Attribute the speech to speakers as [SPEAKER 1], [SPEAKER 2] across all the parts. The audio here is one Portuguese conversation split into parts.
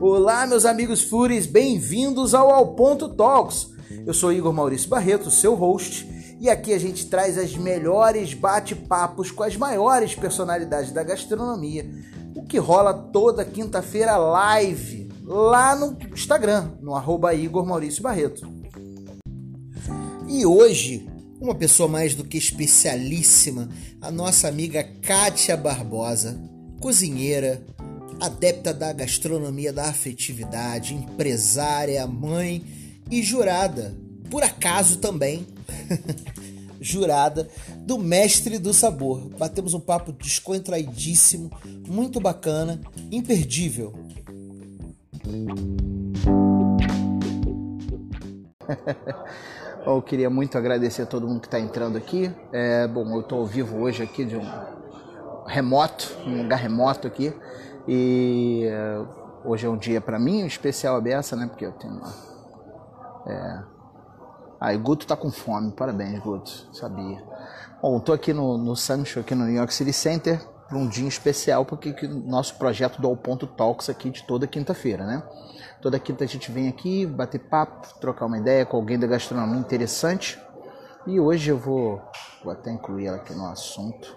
[SPEAKER 1] Olá, meus amigos Fúris, bem-vindos ao Ao Ponto Talks. Eu sou Igor Maurício Barreto, seu host, e aqui a gente traz as melhores bate-papos com as maiores personalidades da gastronomia, o que rola toda quinta-feira live lá no Instagram, no arroba Igor Maurício Barreto. E hoje, uma pessoa mais do que especialíssima, a nossa amiga Kátia Barbosa, cozinheira, adepta da gastronomia da afetividade, empresária, mãe e jurada, por acaso também, jurada do Mestre do Sabor. Batemos um papo descontraidíssimo, muito bacana, imperdível. Eu queria muito agradecer a todo mundo que está entrando aqui. É, bom, eu estou ao vivo hoje aqui de um remoto, um lugar remoto aqui. E uh, hoje é um dia para mim especial a beça, né? Porque eu tenho uma. É... Ah, e Guto tá com fome, parabéns, Guto, sabia. Bom, tô aqui no, no Sancho, aqui no New York City Center, para um dia especial, porque que nosso projeto do All Ponto Talks aqui de toda quinta-feira, né? Toda quinta a gente vem aqui bater papo, trocar uma ideia com alguém da gastronomia interessante. E hoje eu vou, vou até incluir ela aqui no assunto.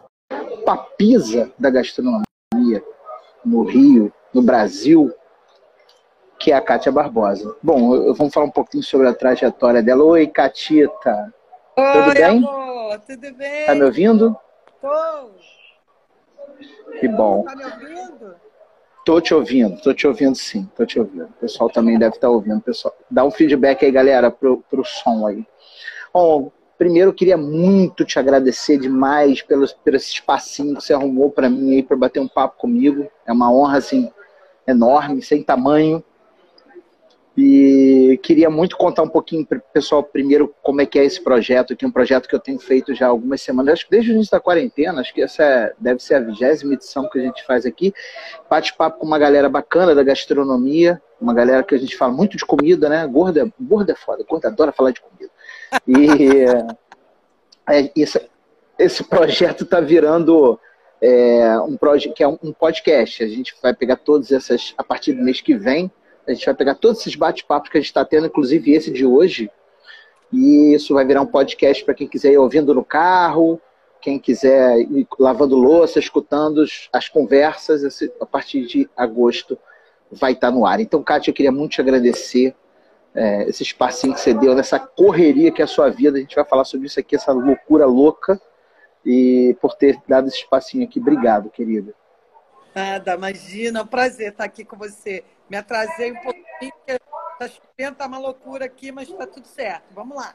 [SPEAKER 1] Papisa da gastronomia no Rio, no Brasil, que é a Kátia Barbosa. Bom, vamos falar um pouquinho sobre a trajetória dela. Oi, Catita.
[SPEAKER 2] Oi, tudo bem? Amor, tudo bem?
[SPEAKER 1] Tá me ouvindo?
[SPEAKER 2] Tô.
[SPEAKER 1] Que bom.
[SPEAKER 2] Tá me ouvindo?
[SPEAKER 1] Tô te ouvindo, tô te ouvindo sim, tô te ouvindo. O pessoal também deve estar tá ouvindo. Pessoal, dá um feedback aí, galera, pro, pro som aí. Bom, primeiro eu queria muito te agradecer demais pelo, pelo esse espacinho que você arrumou para mim aí para bater um papo comigo. É uma honra assim enorme, sem tamanho. E queria muito contar um pouquinho pessoal primeiro como é que é esse projeto aqui, um projeto que eu tenho feito já há algumas semanas, acho que desde o início da quarentena, acho que essa é, deve ser a vigésima edição que a gente faz aqui. Bate-papo com uma galera bacana da gastronomia, uma galera que a gente fala muito de comida, né? Gorda, gorda é foda, gorda adora falar de comida. E é, esse, esse projeto está virando é, um, proje que é um podcast. A gente vai pegar todas essas, a partir do mês que vem, a gente vai pegar todos esses bate-papos que a gente está tendo, inclusive esse de hoje, e isso vai virar um podcast para quem quiser ir ouvindo no carro, quem quiser ir lavando louça, escutando as conversas, a partir de agosto vai estar tá no ar. Então, Kátia, eu queria muito te agradecer é, esse espacinho que você deu nessa correria que é a sua vida. A gente vai falar sobre isso aqui, essa loucura louca. E por ter dado esse espacinho aqui. Obrigado, querida.
[SPEAKER 2] Nada, imagina, é um prazer estar aqui com você. Me atrasei um pouquinho, porque tá chovendo, tá uma loucura aqui, mas está tudo certo. Vamos lá.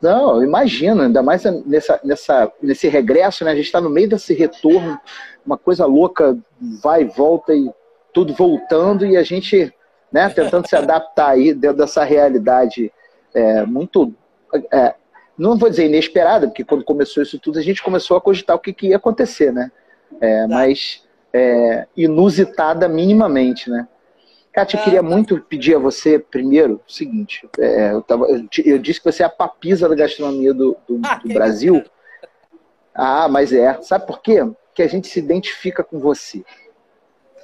[SPEAKER 1] Não, imagina, ainda mais nessa, nessa, nesse regresso, né? A gente está no meio desse retorno, uma coisa louca, vai e volta e tudo voltando, e a gente né, tentando se adaptar aí dentro dessa realidade é, muito, é, não vou dizer inesperada, porque quando começou isso tudo a gente começou a cogitar o que, que ia acontecer, né? É, mas é, inusitada minimamente, né? Kátia, eu queria tá. muito pedir a você, primeiro, o seguinte: é, eu, tava, eu, eu, disse que você é a papisa da gastronomia do, do, ah, do Brasil. Ah, mas é. Sabe por quê? Que a gente se identifica com você.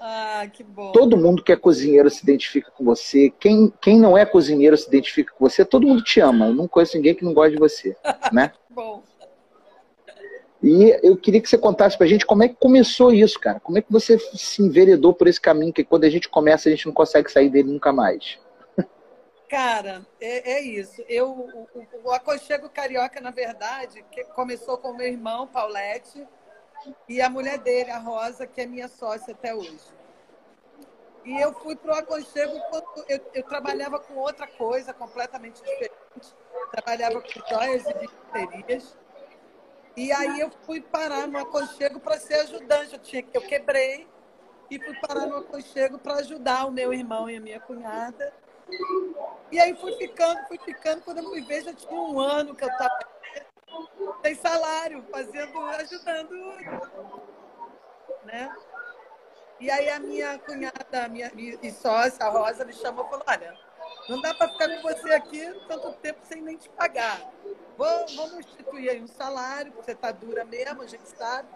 [SPEAKER 2] Ah, que bom.
[SPEAKER 1] Todo mundo que é cozinheiro se identifica com você. Quem, quem não é cozinheiro se identifica com você. Todo mundo te ama. Eu não conheço ninguém que não goste de você, né?
[SPEAKER 2] bom.
[SPEAKER 1] E eu queria que você contasse pra gente como é que começou isso, cara. Como é que você se enveredou por esse caminho que quando a gente começa a gente não consegue sair dele nunca mais.
[SPEAKER 2] Cara, é, é isso. Eu, o, o, aconchego carioca, na verdade, que começou com meu irmão, Paulette, e a mulher dele, a Rosa, que é minha sócia até hoje. E eu fui para o aconchego quando eu, eu, trabalhava com outra coisa completamente diferente. Trabalhava com joias e bijuterias. E aí eu fui parar no aconchego para ser ajudante. Eu, tinha, eu quebrei e fui parar no aconchego para ajudar o meu irmão e a minha cunhada. E aí fui ficando, fui ficando. Quando eu fui ver, já tinha um ano que eu estava sem salário, fazendo, ajudando, né? E aí a minha cunhada, a minha e sócia, a Rosa, me chamou e falou, olha, não dá para ficar com você aqui tanto tempo sem nem te pagar. Vamos, vamos instituir aí um salário, porque você está dura mesmo, a gente sabe.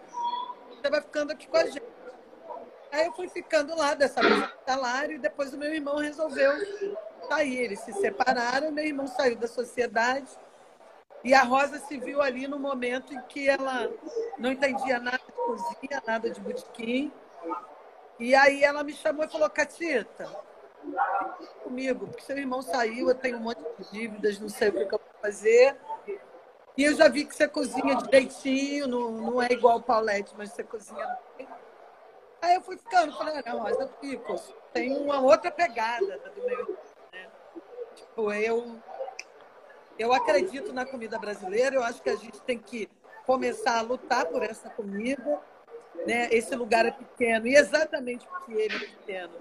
[SPEAKER 2] Você vai ficando aqui com a gente. Aí eu fui ficando lá dessa vez salário e depois o meu irmão resolveu sair. Eles se separaram, meu irmão saiu da sociedade e a Rosa se viu ali no momento em que ela não entendia nada de cozinha, nada de botequim. E aí ela me chamou e falou, Catita, comigo, porque seu irmão saiu, eu tenho um monte de dívidas, não sei o que eu vou fazer. E eu já vi que você cozinha direitinho, não, não é igual o Paulette, mas você cozinha bem. Aí eu fui ficando, falei, não, mas eu fico, tem uma outra pegada do meu né? Tipo, eu, eu acredito na comida brasileira, eu acho que a gente tem que começar a lutar por essa comida. Né? Esse lugar é pequeno, e exatamente porque ele é pequeno,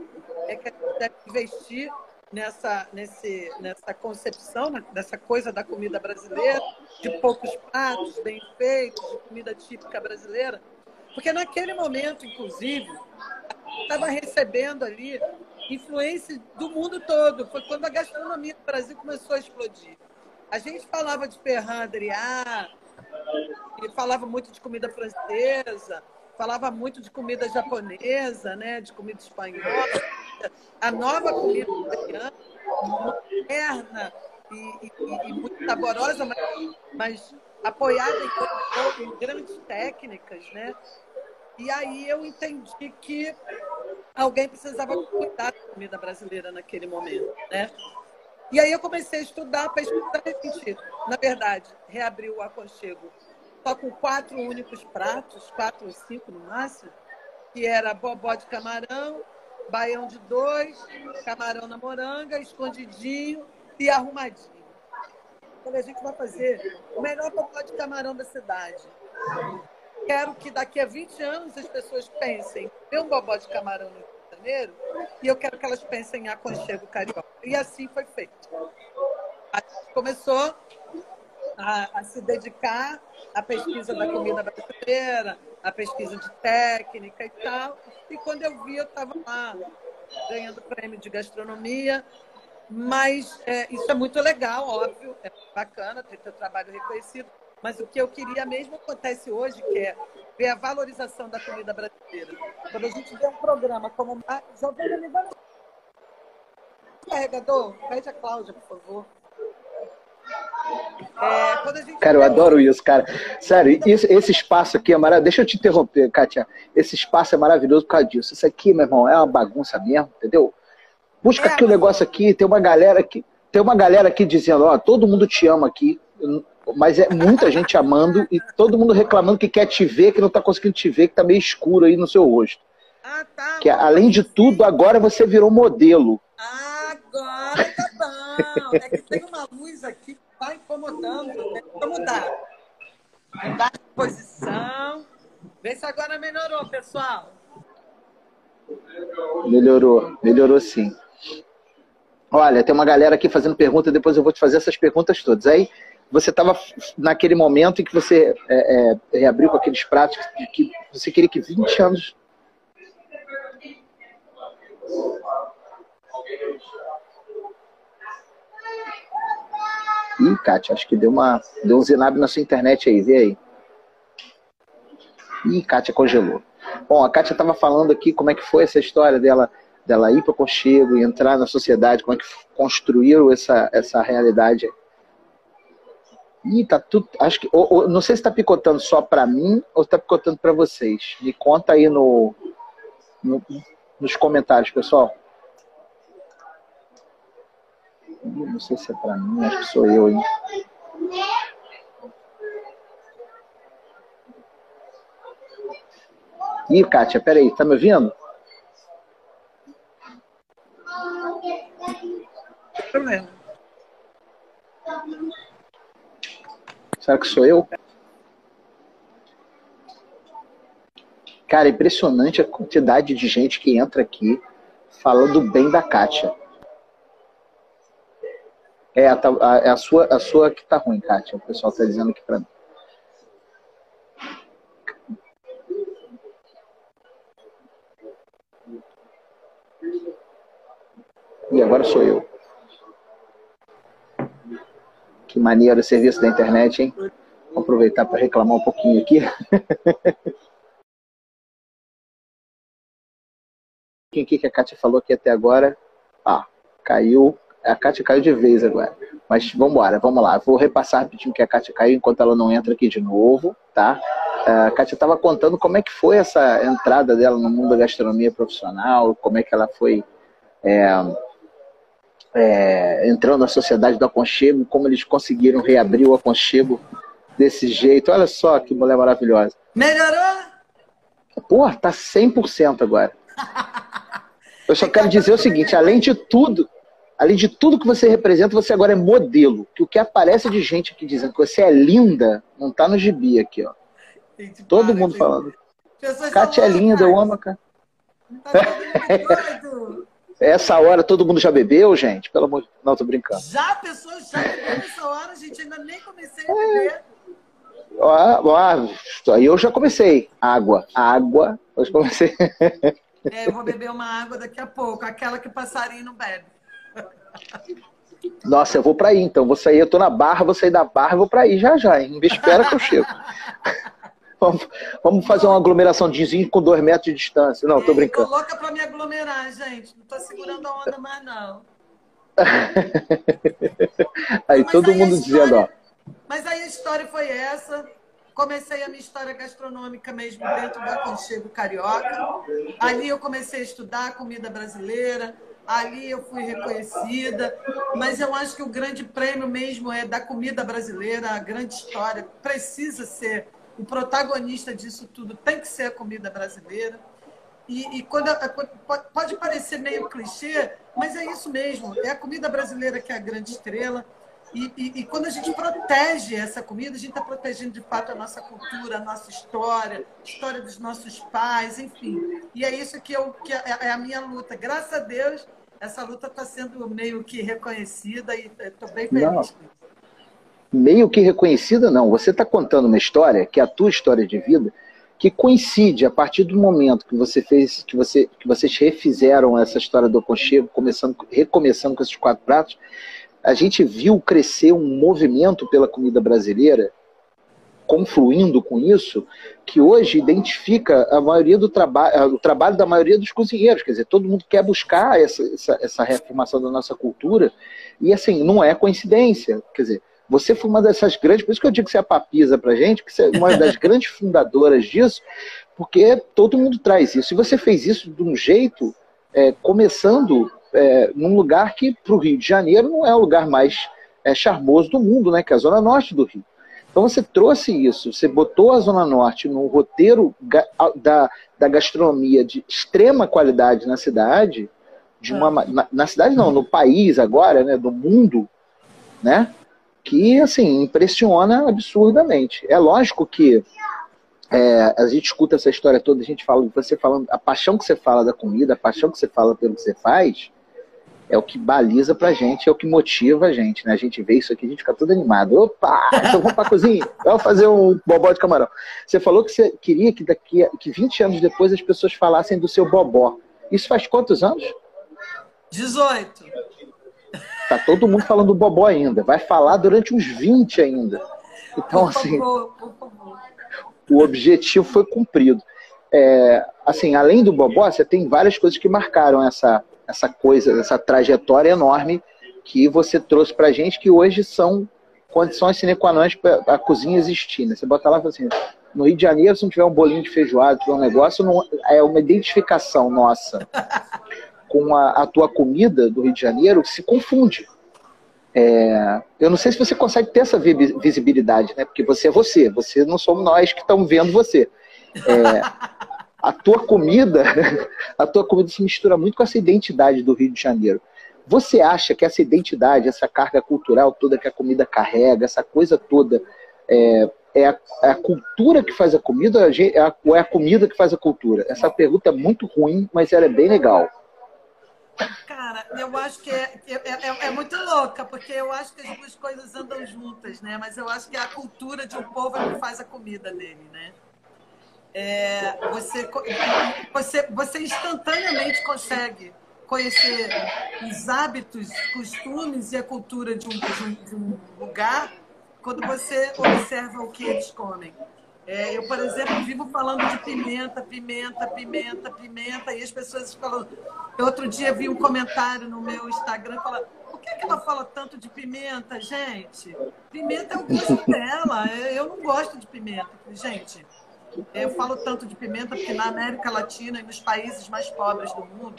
[SPEAKER 2] é que a gente deve investir nessa, nesse, nessa concepção, né? nessa coisa da comida brasileira, de poucos pratos, bem feitos, de comida típica brasileira. Porque naquele momento, inclusive, estava recebendo ali influência do mundo todo. Foi quando a gastronomia do Brasil começou a explodir. A gente falava de Ferran Adrià, falava muito de comida francesa, falava muito de comida japonesa, né, de comida espanhola, a nova comida italiana, moderna e, e, e, muito saborosa, mas, mas apoiada em, em grandes técnicas, né? E aí eu entendi que alguém precisava cuidar da comida brasileira naquele momento, né? E aí eu comecei a estudar, pesquisar, gente, na verdade, reabriu o aconchego só com quatro únicos pratos, quatro ou cinco no máximo, que era bobó de camarão, baião de dois, camarão na moranga, escondidinho e arrumadinho. Então a gente vai fazer o melhor bobó de camarão da cidade. Quero que daqui a 20 anos as pessoas pensem em um bobó de camarão de Janeiro e eu quero que elas pensem em aconchego carioca. E assim foi feito. A gente começou a, a se dedicar à pesquisa da comida brasileira, à pesquisa de técnica e tal. E quando eu vi, eu estava lá ganhando prêmio de gastronomia. Mas é, isso é muito legal, óbvio, é bacana ter seu trabalho reconhecido. Mas o que eu queria mesmo acontece hoje, que é ver a valorização da comida brasileira. Quando a gente vê um programa como. Ah, Giovana, me dá carregador? Pede a Cláudia, por favor.
[SPEAKER 1] É, cara, eu adoro isso, cara. Sério, isso, esse espaço aqui é maravilhoso. Deixa eu te interromper, Kátia. Esse espaço é maravilhoso por causa disso. Isso aqui, meu irmão, é uma bagunça mesmo, entendeu? Busca é, aqui o um negócio aqui, tem uma galera aqui, tem uma galera aqui dizendo, ó, todo mundo te ama aqui, mas é muita gente amando e todo mundo reclamando que quer te ver, que não tá conseguindo te ver, que tá meio escuro aí no seu rosto. Ah, tá. Que além de tudo, agora você virou modelo.
[SPEAKER 2] Agora tá bom. É que tem uma luz aqui está incomodando. Né? Vamos mudar. Mudar de posição. Vê se agora melhorou, pessoal.
[SPEAKER 1] Melhorou, melhorou sim. Olha, tem uma galera aqui fazendo pergunta, depois eu vou te fazer essas perguntas todas. Aí você estava naquele momento em que você é, é, reabriu com aqueles pratos que, que você queria que 20 anos Ih, Kátia, acho que deu uma. Deu um zinab na sua internet aí, vê aí. Ih, Kátia congelou. Bom, a Kátia estava falando aqui como é que foi essa história dela, dela ir para o conchego e entrar na sociedade, como é que construiu essa, essa realidade. Ih, tá tudo. Acho que. Ou, ou, não sei se está picotando só para mim ou está picotando para vocês. Me conta aí no, no, nos comentários, pessoal. Não sei se é pra mim, acho que sou eu, hein? Ih, Kátia, peraí, tá me ouvindo? Problema. Será que sou eu? Cara, é impressionante a quantidade de gente que entra aqui falando bem da Kátia. É a, a, é a, sua, a sua que tá ruim, Kátia. O pessoal tá dizendo aqui para mim. E agora sou eu. Que maneiro o serviço da internet, hein? Vou aproveitar para reclamar um pouquinho aqui. o que a Kátia falou aqui até agora. Ah, caiu. A Kátia caiu de vez agora. Mas vamos embora, vamos lá. Vou repassar rapidinho que a Kátia caiu enquanto ela não entra aqui de novo, tá? A Kátia estava contando como é que foi essa entrada dela no mundo da gastronomia profissional, como é que ela foi é, é, entrando na sociedade do aconchego, como eles conseguiram reabrir o aconchego desse jeito. Olha só que mulher maravilhosa.
[SPEAKER 2] Melhorou?
[SPEAKER 1] Pô, tá 100% agora. Eu só quero dizer o seguinte, além de tudo, além de tudo que você representa, você agora é modelo. Que o que aparece de gente aqui dizendo que você é linda, não tá no gibi aqui, ó. Gente, Todo para, mundo gente. falando. Kátia é linda, eu amo a Kátia. Tá Essa hora todo mundo já bebeu, gente? Pelo amor de Deus. Não, tô brincando.
[SPEAKER 2] Já, pessoas já bebeu nessa hora, gente. Ainda nem comecei a beber.
[SPEAKER 1] aí eu já comecei. Água. Água. Eu comecei.
[SPEAKER 2] É, eu vou beber uma água daqui a pouco. Aquela que passarinho não bebe.
[SPEAKER 1] Nossa, eu vou para aí então. Vou sair, eu tô na barra, vou sair da barra, vou para aí já já, hein? Me espera que eu chego. vamos, vamos fazer uma aglomeração de com dois metros de distância. Não, tô brincando.
[SPEAKER 2] Tô louca para me aglomerar, gente. Não tô segurando a onda mais, não.
[SPEAKER 1] aí Mas todo aí mundo história... dizendo, ó.
[SPEAKER 2] Mas aí a história foi essa. Comecei a minha história gastronômica mesmo dentro do aconchego carioca. Ali eu comecei a estudar comida brasileira, ali eu fui reconhecida, mas eu acho que o grande prêmio mesmo é da comida brasileira, a grande história precisa ser o protagonista disso tudo tem que ser a comida brasileira. E, e quando pode parecer meio clichê, mas é isso mesmo. É a comida brasileira que é a grande estrela. E, e, e, quando a gente protege essa comida, a gente está protegendo de fato a nossa cultura, a nossa história, a história dos nossos pais, enfim. E é isso que, eu, que é, é a minha luta. Graças a Deus, essa luta está sendo meio que reconhecida e estou bem feliz não.
[SPEAKER 1] Meio que reconhecida, não. Você está contando uma história, que é a tua história de vida, que coincide a partir do momento que você fez, que, você, que vocês refizeram essa história do aconchego, começando, recomeçando com esses quatro pratos, a gente viu crescer um movimento pela comida brasileira, confluindo com isso, que hoje identifica a maioria do trabalho, o trabalho da maioria dos cozinheiros. Quer dizer, todo mundo quer buscar essa, essa, essa reafirmação da nossa cultura. E assim, não é coincidência. Quer dizer, você foi uma dessas grandes, por isso que eu digo que você é a papisa pra gente, que você é uma das grandes fundadoras disso, porque todo mundo traz isso. E você fez isso de um jeito, é, começando é, num lugar que, para o Rio de Janeiro, não é o lugar mais é, charmoso do mundo, né? Que é a Zona Norte do Rio. Então você trouxe isso, você botou a Zona Norte no roteiro da, da gastronomia de extrema qualidade na cidade, de uma, ah. na, na, cidade não, no país agora, né, do mundo, né, que assim impressiona absurdamente. É lógico que é, a gente escuta essa história toda, a gente fala, você falando, a paixão que você fala da comida, a paixão que você fala pelo que você faz, é o que baliza pra gente, é o que motiva a gente, né? A gente vê isso aqui, a gente fica todo animado. Opa, então vamos pra cozinha, vamos fazer um bobó de camarão. Você falou que você queria que daqui que 20 anos depois as pessoas falassem do seu bobó. Isso faz quantos anos?
[SPEAKER 2] 18.
[SPEAKER 1] Tá todo mundo falando do bobó ainda. Vai falar durante uns 20 ainda. Então, assim, o objetivo foi cumprido. É, assim, além do bobó, você tem várias coisas que marcaram essa, essa coisa, essa trajetória enorme que você trouxe para gente, que hoje são condições sine qua non para a cozinha existir. Né? Você bota lá e fala assim, no Rio de Janeiro, se não tiver um bolinho de feijoada, tiver um negócio, não, é uma identificação nossa com a, a, tua comida do Rio de Janeiro se confunde. É, eu não sei se você consegue ter essa visibilidade, né? Porque você é você, você não somos nós que estamos vendo você. É, a tua comida, a tua comida se mistura muito com essa identidade do Rio de Janeiro. Você acha que essa identidade, essa carga cultural toda que a comida carrega, essa coisa toda, é, é, a, é a, cultura que faz a comida é ou é a comida que faz a cultura? Essa pergunta é muito ruim, mas ela é bem legal.
[SPEAKER 2] Cara, eu acho que é, é, é, é, muito louca, porque eu acho que as duas coisas andam juntas, né? Mas eu acho que é a cultura de um povo é que faz a comida dele, né? é, você, você, você instantaneamente consegue conhecer os hábitos, costumes e a cultura de um, de um, de um lugar quando você observa o que eles comem. É, eu, por exemplo, vivo falando de pimenta, pimenta, pimenta, pimenta, e as pessoas falam. Outro dia vi um comentário no meu Instagram falando: por que, que ela fala tanto de pimenta, gente? Pimenta é o gosto dela. É, eu não gosto de pimenta. Gente, eu falo tanto de pimenta porque na América Latina e nos países mais pobres do mundo,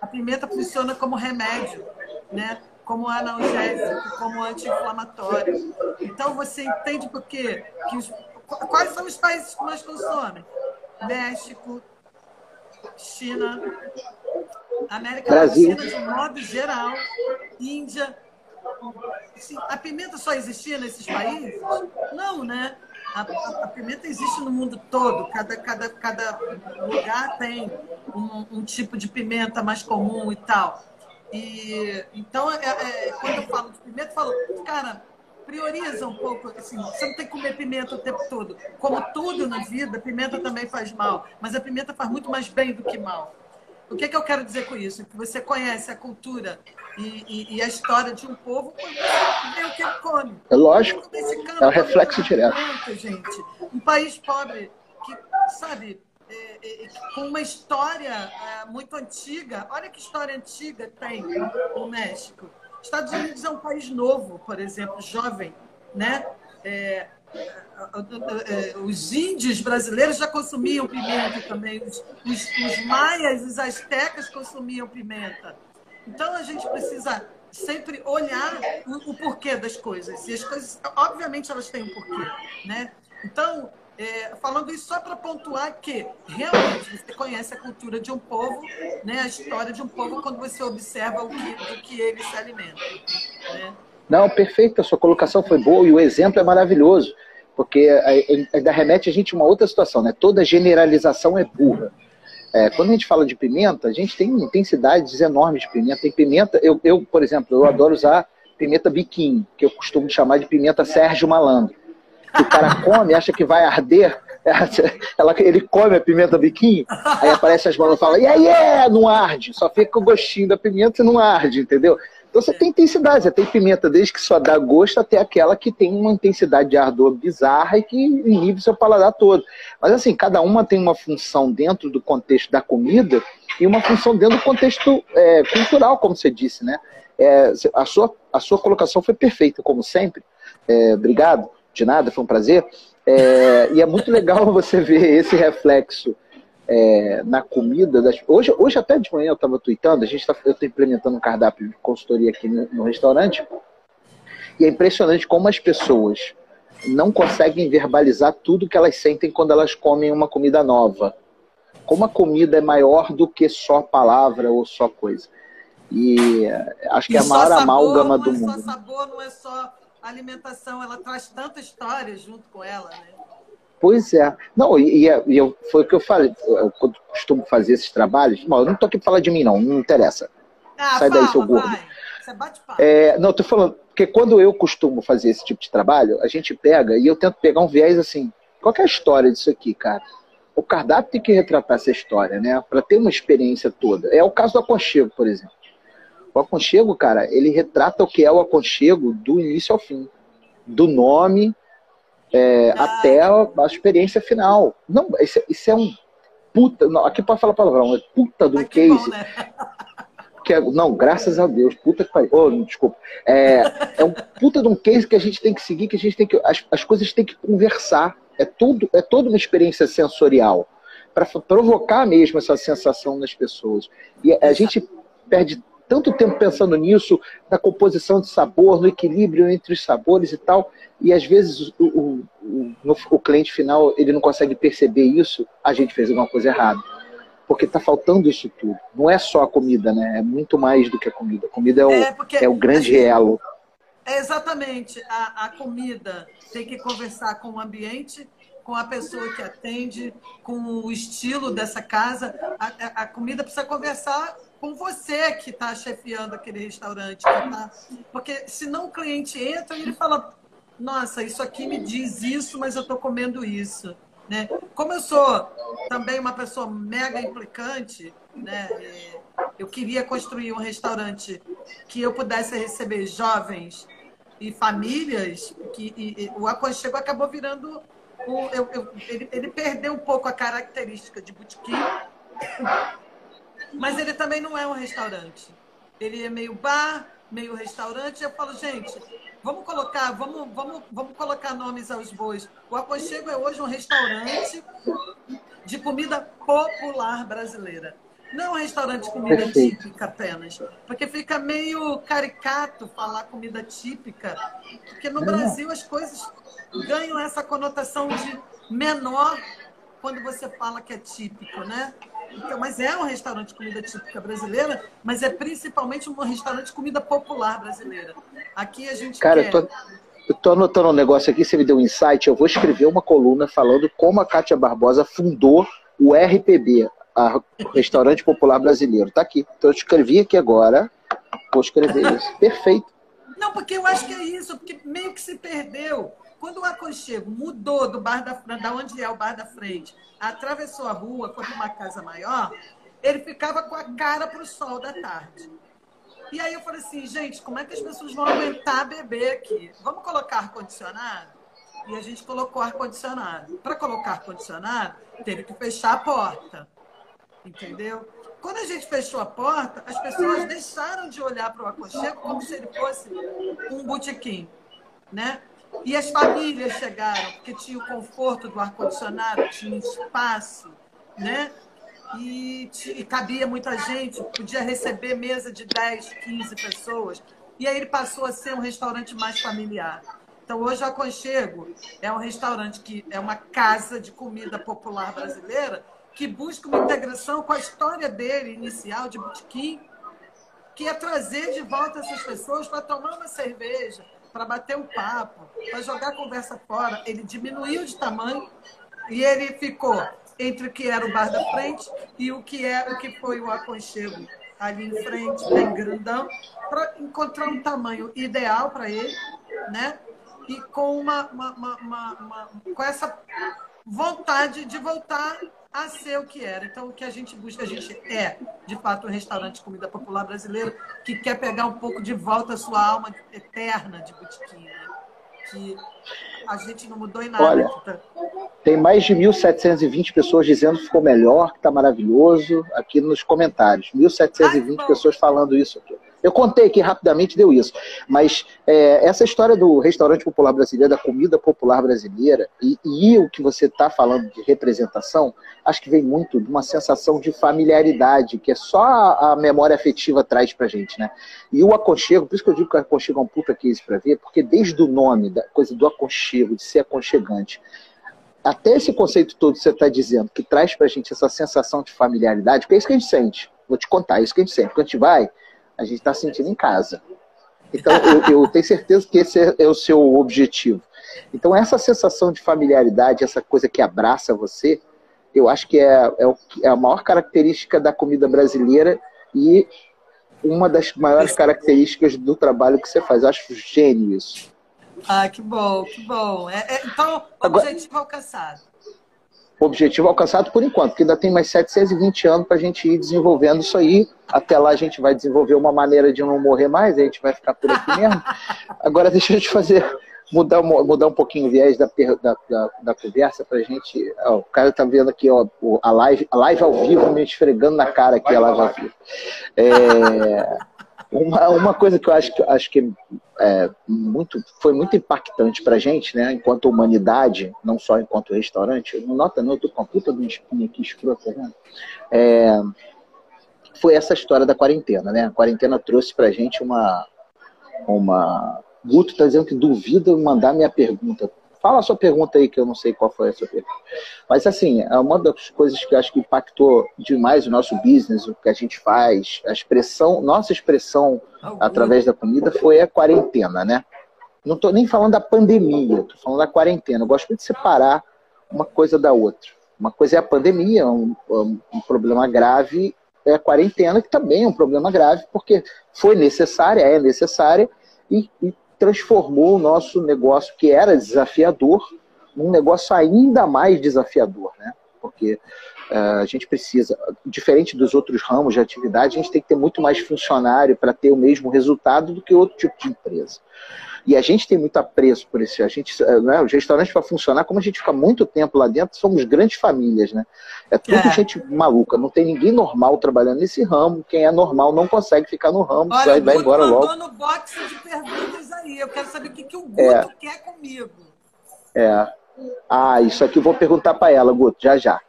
[SPEAKER 2] a pimenta funciona como remédio, né? como analgésico, como anti-inflamatório. Então você entende por quê? Que os, quais são os países que mais consomem? México, China, América Brasil. Latina de modo geral, Índia. Assim, a pimenta só existia nesses países? Não, né? A, a, a, pimenta existe no mundo todo. Cada, cada, cada lugar tem um, um tipo de pimenta mais comum e tal. E, então, é, é, quando eu falo de pimenta, eu falo, cara, prioriza um pouco, assim, você não tem que comer pimenta o tempo todo. Como tudo na vida, pimenta também faz mal, mas a pimenta faz muito mais bem do que mal. O que, é que eu quero dizer com isso? Que você conhece a cultura e, e, e a história de um povo quando você vê o que ele come.
[SPEAKER 1] É lógico. É um reflexo direto.
[SPEAKER 2] Gente. Um país pobre que, sabe, é, é, com uma história é, muito antiga. Olha que história antiga tem o México. Estados Unidos é um país novo, por exemplo, jovem, né? É, os índios brasileiros já consumiam pimenta também, os, os, os maias, os astecas consumiam pimenta. Então a gente precisa sempre olhar o, o, porquê das coisas. E as coisas, obviamente, elas têm um porquê, né? Então, é, falando isso só para pontuar que realmente você conhece a cultura de um povo, né, a história de um povo quando você observa o que, do que ele se alimenta. Né?
[SPEAKER 1] Não, perfeito, a sua colocação foi boa e o exemplo é maravilhoso, porque ainda remete a gente a uma outra situação, né? Toda generalização é burra. É, quando a gente fala de pimenta, a gente tem intensidades enormes de pimenta. Tem pimenta, eu, eu, por exemplo, eu adoro usar pimenta biquinho, que eu costumo chamar de pimenta Sérgio Malandro o cara come, acha que vai arder, ela, ele come a pimenta biquinho, aí aparece as mãos e fala, e aí é, não arde, só fica o gostinho da pimenta e não arde, entendeu? Então você tem intensidade, você tem pimenta desde que só dá gosto até aquela que tem uma intensidade de ardor bizarra e que inibe seu paladar todo. Mas assim, cada uma tem uma função dentro do contexto da comida e uma função dentro do contexto é, cultural, como você disse, né? É, a, sua, a sua colocação foi perfeita, como sempre. É, obrigado de nada, foi um prazer. É, e é muito legal você ver esse reflexo é, na comida. Das... Hoje, hoje, até de manhã, eu estava tweetando, a gente tá, eu estou implementando um cardápio de consultoria aqui no, no restaurante, e é impressionante como as pessoas não conseguem verbalizar tudo que elas sentem quando elas comem uma comida nova. Como a comida é maior do que só palavra ou só coisa. E acho que é a maior sabor, amálgama do mundo.
[SPEAKER 2] Não é só sabor, não é só a alimentação ela traz tanta história junto com ela, né?
[SPEAKER 1] Pois é. Não, e, e eu, foi o que eu falei. Eu, quando costumo fazer esses trabalhos. Bom, eu não estou aqui para falar de mim, não. Não interessa.
[SPEAKER 2] Ah, Sai fala, daí, seu gordo. Vai. Você bate papo.
[SPEAKER 1] É, não, estou falando. Porque quando eu costumo fazer esse tipo de trabalho, a gente pega e eu tento pegar um viés assim. Qual é a história disso aqui, cara? O cardápio tem que retratar essa história, né? Para ter uma experiência toda. É o caso do aconchego, por exemplo. O aconchego, cara, ele retrata o que é o aconchego do início ao fim. Do nome é, ah. até a, a, experiência final. Não, isso, isso é um puta. Não, aqui pode falar palavrão, é puta do case. Bom, né? que é, não, graças a Deus, puta que pariu. Oh, desculpa. É, é um puta de um case que a gente tem que seguir, que a gente tem que. As, as coisas têm que conversar. É tudo, é toda uma experiência sensorial. para provocar mesmo essa sensação nas pessoas. E a gente perde tanto tempo pensando nisso, na composição de sabor, no equilíbrio entre os sabores e tal, e às vezes o, o, o, o cliente final ele não consegue perceber isso, a gente fez alguma coisa errada. Porque está faltando isso tudo. Não é só a comida, né? É muito mais do que a comida. A comida é o, é, é o grande elo.
[SPEAKER 2] É exatamente. A, a comida tem que conversar com o ambiente, com a pessoa que atende, com o estilo dessa casa. A, a comida precisa conversar com você que está chefiando aquele restaurante. Tá... Porque senão o cliente entra e ele fala, nossa, isso aqui me diz isso, mas eu estou comendo isso. Né? Como eu sou também uma pessoa mega implicante, né? eu queria construir um restaurante que eu pudesse receber jovens e famílias, que e, e, o aconchego acabou virando o, eu, eu, ele, ele perdeu um pouco a característica de botequim, mas ele também não é um restaurante. Ele é meio bar, meio restaurante. Eu falo, gente, vamos colocar, vamos, vamos, vamos colocar nomes aos bois. O Aconchego é hoje um restaurante de comida popular brasileira. Não é um restaurante de comida Perfeito. típica apenas. Porque fica meio caricato falar comida típica. Porque no Brasil as coisas ganham essa conotação de menor quando você fala que é típico, né? Então, mas é um restaurante de comida típica brasileira, mas é principalmente um restaurante de comida popular brasileira. Aqui a gente
[SPEAKER 1] Cara,
[SPEAKER 2] quer...
[SPEAKER 1] eu tô, eu tô anotando um negócio aqui, você me deu um insight, eu vou escrever uma coluna falando como a Kátia Barbosa fundou o RPB, o Restaurante Popular Brasileiro. Tá aqui. Então eu escrevi aqui agora, vou escrever isso. Perfeito.
[SPEAKER 2] Não, porque eu acho que é isso, porque meio que se perdeu. Quando o aconchego mudou do bar da, da onde é o bar da frente, atravessou a rua, foi para uma casa maior, ele ficava com a cara para o sol da tarde. E aí eu falei assim, gente, como é que as pessoas vão aguentar beber aqui? Vamos colocar ar-condicionado? E a gente colocou ar-condicionado. Para colocar ar-condicionado, teve que fechar a porta. Entendeu? Quando a gente fechou a porta, as pessoas deixaram de olhar para o aconchego como se ele fosse um botequim, né? E as famílias chegaram, porque tinha o conforto do ar-condicionado, tinha espaço, né? E, e, cabia muita gente, podia receber mesa de 10, 15 pessoas. E aí ele passou a ser um restaurante mais familiar. Então, hoje o Aconchego é um restaurante que é uma casa de comida popular brasileira que busca uma integração com a história dele inicial de botequim, que é trazer de volta essas pessoas para tomar uma cerveja, para bater um papo, para jogar a conversa fora. Ele diminuiu de tamanho e ele ficou entre o que era o bar da frente e o que é o que foi o aconchego ali em frente, bem grandão, para encontrar um tamanho ideal para ele, né? E com uma, uma, uma, uma, com essa vontade de voltar a ser o que era. Então, o que a gente busca, a gente é, de fato, um restaurante de comida popular brasileiro que quer pegar um pouco de volta a sua alma eterna de botequim, né? que a gente não mudou em nada.
[SPEAKER 1] Olha, tá... tem mais de 1.720 pessoas dizendo que ficou melhor, que está maravilhoso, aqui nos comentários. 1.720 Ai, pessoas falando isso aqui. Eu contei aqui rapidamente, deu isso. Mas é, essa história do restaurante popular brasileiro, da comida popular brasileira, e, e o que você está falando de representação, acho que vem muito de uma sensação de familiaridade, que é só a, memória afetiva traz pra gente, né? E o aconchego, por isso que eu digo que o aconchego é um puta case para ver, porque desde o nome, da coisa do aconchego, de ser aconchegante, até esse conceito todo que você está dizendo, que traz pra gente essa sensação de familiaridade, porque é isso que a gente sente. Vou te contar, é isso que a gente sente. Quando a gente vai, a gente está sentindo em casa. Então, eu, eu, tenho certeza que esse é, é, o seu objetivo. Então, essa sensação de familiaridade, essa coisa que abraça você, eu acho que é, é, o, é a maior característica da comida brasileira e uma das maiores características do trabalho que você faz. Eu acho gênio isso.
[SPEAKER 2] Ah, que bom, que bom. É, é, então, objetivo Agora... alcançado
[SPEAKER 1] objetivo alcançado por enquanto, porque ainda tem mais 720 anos para a gente ir desenvolvendo isso aí. Até lá a gente vai desenvolver uma maneira de não morrer mais, a gente vai ficar por aqui mesmo. Agora deixa eu te fazer, mudar, mudar um pouquinho o viés da, da, da, da conversa para a gente. Ó, o cara tá vendo aqui ó, a, live, a live ao vivo me esfregando na cara aqui, a live ao vivo. É, uma, uma coisa que eu acho que, acho que é, muito, foi muito impactante para a gente, né, enquanto humanidade, não só enquanto restaurante, nota não, eu tô com a puta um espinho aqui escrota, né? É, foi essa história da quarentena, né? A quarentena trouxe para a gente uma, uma... Guto está dizendo que duvida mandar minha pergunta. Fala a sua pergunta aí, que eu não sei qual foi a sua pergunta. Mas, assim, é uma das coisas que acho que impactou demais o nosso business, o que a gente faz, a expressão, nossa expressão através da comida foi a quarentena, né? Não estou nem falando da pandemia, estou falando da quarentena. Eu gosto muito de separar uma coisa da outra. Uma coisa é a pandemia, um, um problema grave, é a quarentena, que também é um problema grave, porque foi necessária, é necessária, e, e transformou o nosso negócio, que era desafiador, num negócio ainda mais desafiador, né? Porque uh, a gente precisa, diferente dos outros ramos de atividade, a gente tem que ter muito mais funcionário para ter o mesmo resultado do que outro tipo de empresa. E a gente tem muito apreço por isso. A gente, né, os restaurantes, para funcionar, como a gente fica muito tempo lá dentro, somos grandes famílias, né? É tudo é. gente maluca. Não tem ninguém normal trabalhando nesse ramo. Quem é normal não consegue ficar no ramo, Olha, vai, vai embora logo.
[SPEAKER 2] no box de perguntas aí. Eu quero saber o que, que o Guto é. quer comigo.
[SPEAKER 1] É. Ah, isso aqui eu vou perguntar para ela, Guto, já já.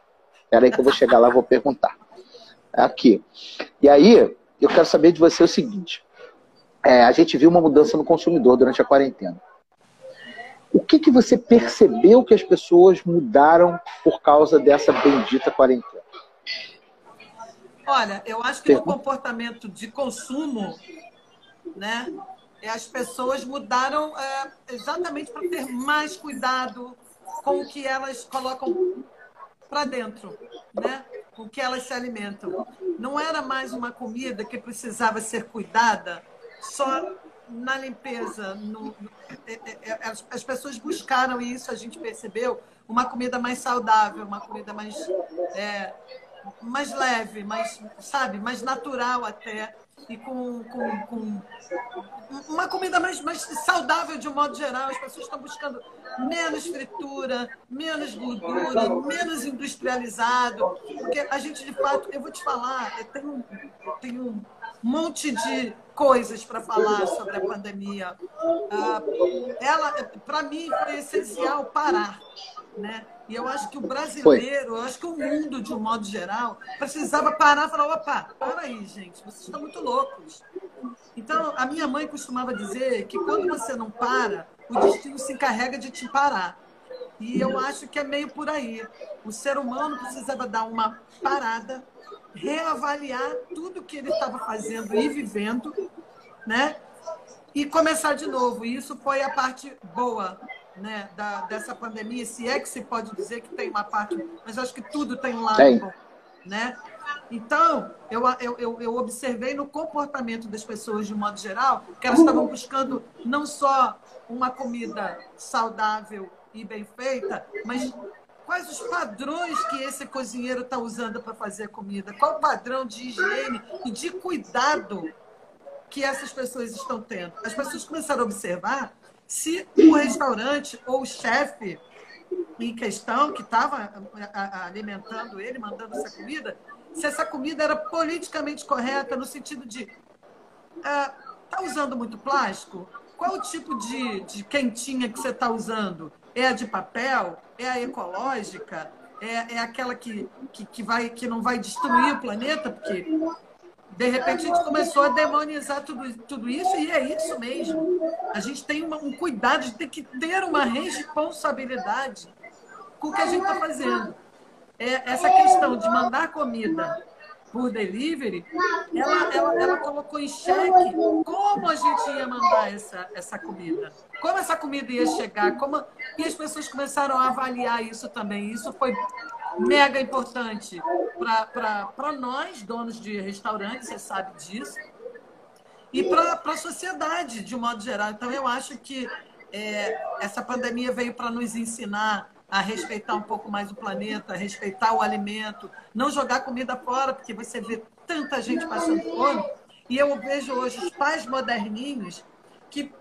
[SPEAKER 1] Espera aí que eu vou chegar lá e vou perguntar. Aqui. E aí, eu quero saber de você o seguinte. É, a gente viu uma mudança no consumidor durante a quarentena. O que, que você percebeu que as pessoas mudaram por causa dessa bendita quarentena?
[SPEAKER 2] Olha, eu acho que no comportamento de consumo, né, as pessoas mudaram é, exatamente para ter mais cuidado com o que elas colocam para dentro, né? com o que elas se alimentam. Não era mais uma comida que precisava ser cuidada só na limpeza. No, é, é, é, as, as, pessoas buscaram isso, a gente percebeu, uma comida mais saudável, uma comida mais, é, mais leve, mais, sabe, mais natural até e com, com, com, uma comida mais, mais saudável de um modo geral. As pessoas estão buscando menos fritura, menos gordura, menos industrializado. Porque a gente, de fato, eu vou te falar, eu tenho, tenho um monte de coisas para falar sobre a pandemia. Ah, ela, para mim, foi essencial parar. Né? E eu acho que o brasileiro, Foi. eu acho que o mundo, de um modo geral, precisava parar e falar: opa, para aí, gente, vocês estão muito loucos. Então, a minha mãe costumava dizer que quando você não para, o destino se encarrega de te parar. E eu acho que é meio por aí. O ser humano precisava dar uma parada, reavaliar tudo que ele estava fazendo e vivendo, né? E começar de novo. E isso foi a parte boa né, da, dessa pandemia, se é que se pode dizer que tem uma parte, mas acho que tudo tem um lado bom, né? Então, eu, eu, eu observei no comportamento das pessoas, de um modo geral, que elas estavam buscando não só uma comida saudável e bem feita, mas quais os padrões que esse cozinheiro está usando para fazer a comida, qual o padrão de higiene e de cuidado que essas pessoas estão tendo. As pessoas começaram a observar se o restaurante ou o chefe em questão, que estava alimentando ele, mandando essa comida, se essa comida era politicamente correta, no sentido de está ah, usando muito plástico? Qual o tipo de, de quentinha que você está usando? É a de papel? É a ecológica? É, é aquela que, que, que, vai, que não vai destruir o planeta? Porque de repente a gente começou a demonizar tudo, tudo isso e é isso mesmo. A gente tem uma, um cuidado de ter que ter uma responsabilidade com o que a gente está fazendo. É, essa questão de mandar comida por delivery, ela, ela, ela colocou em xeque como a gente ia mandar essa, essa comida. Como essa comida ia chegar. Como... E as pessoas começaram a avaliar isso também. Isso foi mega importante para nós, donos de restaurantes, você sabe disso, e para a sociedade, de um modo geral. Então, eu acho que é, essa pandemia veio para nos ensinar a respeitar um pouco mais o planeta, a respeitar o alimento, não jogar comida fora, porque você vê tanta gente passando fome. E eu vejo hoje os pais moderninhos que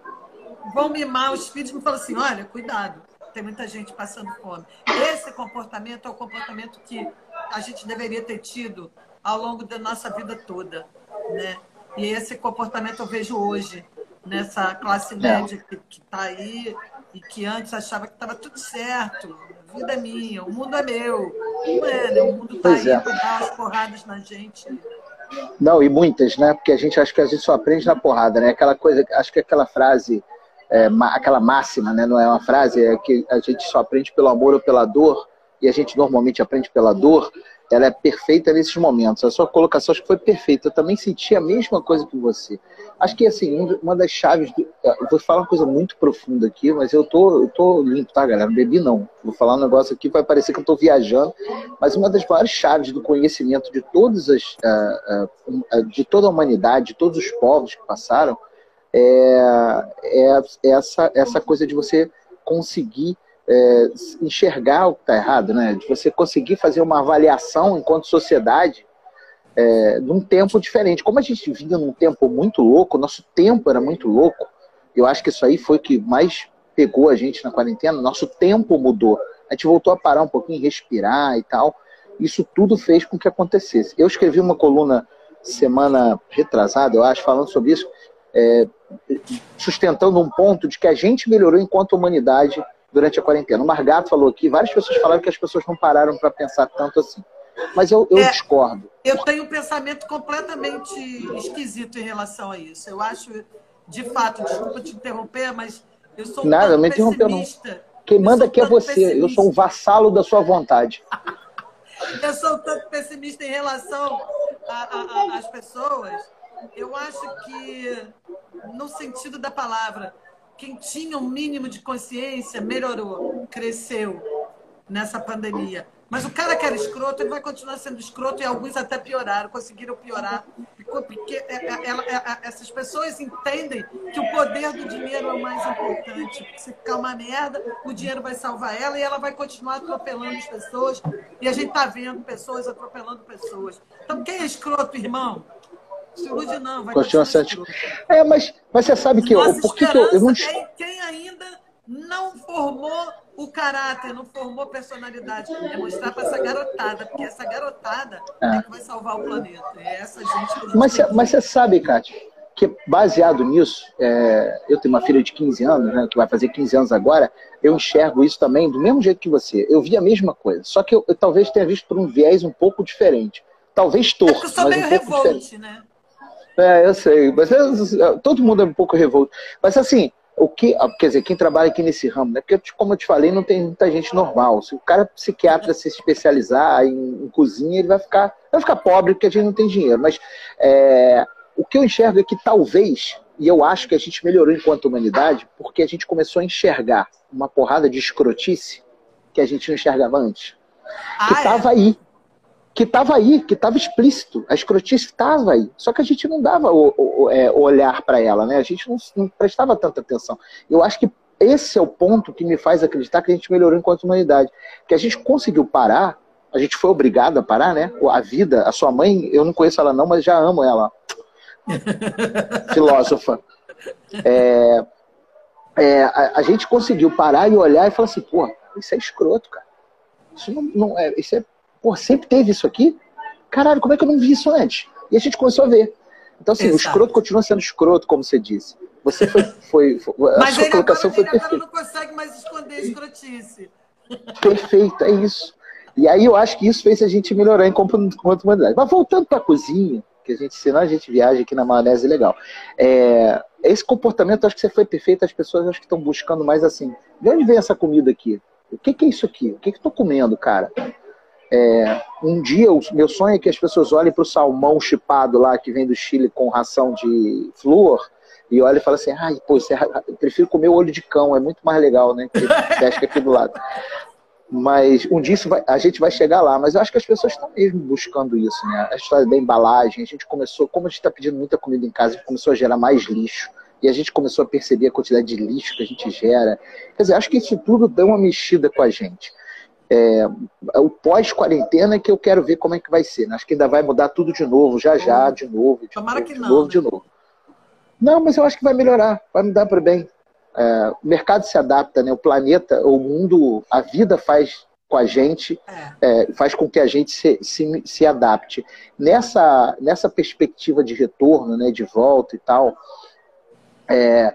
[SPEAKER 2] vão mimar os filhos e me falam assim: olha, cuidado, tem muita gente passando fome. Esse comportamento é o comportamento que a gente deveria ter tido ao longo da nossa vida toda, né? E esse comportamento eu vejo hoje nessa classe é. média que está aí e que antes achava que estava tudo certo, a vida é minha, o mundo é meu. Não é, né? O mundo está aí é. para dar as porradas na gente.
[SPEAKER 1] Não, e muitas, né? Porque a gente acha que a gente só aprende na porrada, né? Aquela coisa, acho que aquela frase é, aquela máxima, né? não é uma frase, é que a gente só aprende pelo amor ou pela dor, e a gente normalmente aprende pela dor, ela é perfeita nesses momentos. A sua colocação acho que foi perfeita. Eu também senti a mesma coisa que você. Acho que, assim, uma das chaves... Do... Eu vou falar uma coisa muito profunda aqui, mas eu tô, eu tô limpo, tá, galera? Não bebi, não. Vou falar um negócio aqui, vai parecer que eu tô viajando, mas uma das maiores chaves do conhecimento de todas as... Uh, uh, de toda a humanidade, de todos os povos que passaram, é, é essa, essa coisa de você conseguir é, enxergar o que está errado, né? de você conseguir fazer uma avaliação enquanto sociedade é, num tempo diferente. Como a gente vinha num tempo muito louco, nosso tempo era muito louco, Eu acho que isso aí foi o que mais pegou a gente na quarentena. Nosso tempo mudou. A gente voltou a parar um pouquinho, respirar e tal. Isso tudo fez com que acontecesse. Eu escrevi uma coluna semana retrasada, eu acho, falando sobre isso, é, sustentando um ponto de que a gente melhorou enquanto humanidade durante a quarentena. O Margato falou aqui, várias pessoas falaram que as pessoas não pararam para pensar tanto assim. Mas eu, eu é, discordo.
[SPEAKER 2] Eu tenho um pensamento completamente esquisito em relação a isso. Eu acho, de fato, desculpa te interromper, mas eu sou um
[SPEAKER 1] Nada, me interrompeu não. Quem manda aqui é você. Pessimista. Eu sou um vassalo da sua vontade.
[SPEAKER 2] eu sou tanto pessimista em relação às pessoas. Eu acho que, no sentido da palavra, quem tinha um mínimo de consciência melhorou, cresceu nessa pandemia. Mas o cara que era escroto, ele vai continuar sendo escroto e alguns até pioraram, conseguiram piorar. Porque é, é, é, essas pessoas entendem que o poder do dinheiro é o mais importante. Se ficar uma merda, o dinheiro vai salvar ela e ela vai continuar atropelando as pessoas. E a gente está vendo pessoas atropelando pessoas. Então, quem é escroto, irmão? Ilude não, vai
[SPEAKER 1] continuar É, mas, mas você sabe que...
[SPEAKER 2] Nossa
[SPEAKER 1] eu, por que, eu, eu não...
[SPEAKER 2] É quem ainda não formou o caráter, não formou personalidade. É mostrar para essa garotada, porque essa garotada é. é que vai salvar o planeta. É essa gente que
[SPEAKER 1] mas, mas você sabe, Kátia, que baseado nisso, é, eu tenho uma filha de 15 anos, né, que vai fazer 15 anos agora, eu enxergo isso também do mesmo jeito que você. Eu vi a mesma coisa, só que eu, eu talvez tenha visto por um viés um pouco diferente. Talvez torto, é eu sou mas meio um pouco revolte, diferente. né? É, eu sei, mas eu, todo mundo é um pouco revolto. Mas assim, o que, ah, quer dizer, quem trabalha aqui nesse ramo, né? Porque, como eu te falei, não tem muita gente normal. Se o cara psiquiatra se especializar em, em cozinha, ele vai ficar, vai ficar pobre porque a gente não tem dinheiro. Mas é, o que eu enxergo é que talvez, e eu acho que a gente melhorou enquanto humanidade, porque a gente começou a enxergar uma porrada de escrotice que a gente não enxergava antes. Ah, que estava é? aí que estava aí, que estava explícito, a escrotice estava aí. Só que a gente não dava o, o, é, olhar para ela, né? A gente não, não, prestava tanta atenção. Eu acho que esse é o ponto que me faz acreditar que a gente melhorou enquanto humanidade. Que a gente conseguiu parar, a gente foi obrigado a parar, né? A vida, a sua mãe, eu não conheço ela não, mas já amo ela. Filósofa. É, é, a, a, gente conseguiu parar e olhar e falar assim, pô, isso é escroto, cara. Isso não, não é, isso é Pô, sempre teve isso aqui? Caralho, como é que eu não vi isso antes? E a gente começou a ver. Então, assim, Exato. o escroto continua sendo escroto, como você disse. Você foi. foi, foi a
[SPEAKER 2] Mas sua colocação agora, foi perfeita. não consegue mais esconder a escrotice.
[SPEAKER 1] Perfeito, é isso. E aí eu acho que isso fez a gente melhorar enquanto humanidade. Mas voltando para a cozinha, que a gente, senão a gente viaja aqui na maionese legal. É, esse comportamento, acho que você foi perfeito, as pessoas acho que estão buscando mais assim. De onde vem essa comida aqui? O que, que é isso aqui? O que, que eu tô comendo, cara? É, um dia, o meu sonho é que as pessoas olhem para o salmão chipado lá que vem do Chile com ração de flúor e olhem e falem assim: ai, pô, é, eu prefiro comer o olho de cão, é muito mais legal, né? Que pesca aqui do lado. Mas um dia vai, a gente vai chegar lá, mas eu acho que as pessoas estão mesmo buscando isso, né? A história da embalagem, a gente começou, como a gente está pedindo muita comida em casa, a gente começou a gerar mais lixo. E a gente começou a perceber a quantidade de lixo que a gente gera. Quer dizer, acho que isso tudo deu uma mexida com a gente é, o pós-quarentena que eu quero ver como é que vai ser. Né? Acho que ainda vai mudar tudo de novo, já já, de novo. De
[SPEAKER 2] Tomara
[SPEAKER 1] novo,
[SPEAKER 2] que
[SPEAKER 1] de
[SPEAKER 2] não.
[SPEAKER 1] Novo,
[SPEAKER 2] né?
[SPEAKER 1] de novo. Não, mas eu acho que vai melhorar, vai mudar para bem. É, o mercado se adapta, né? O planeta, o mundo, a vida faz com a gente, é. É, faz com que a gente se, se, se adapte. Nessa, nessa perspectiva de retorno, né, de volta e tal, é,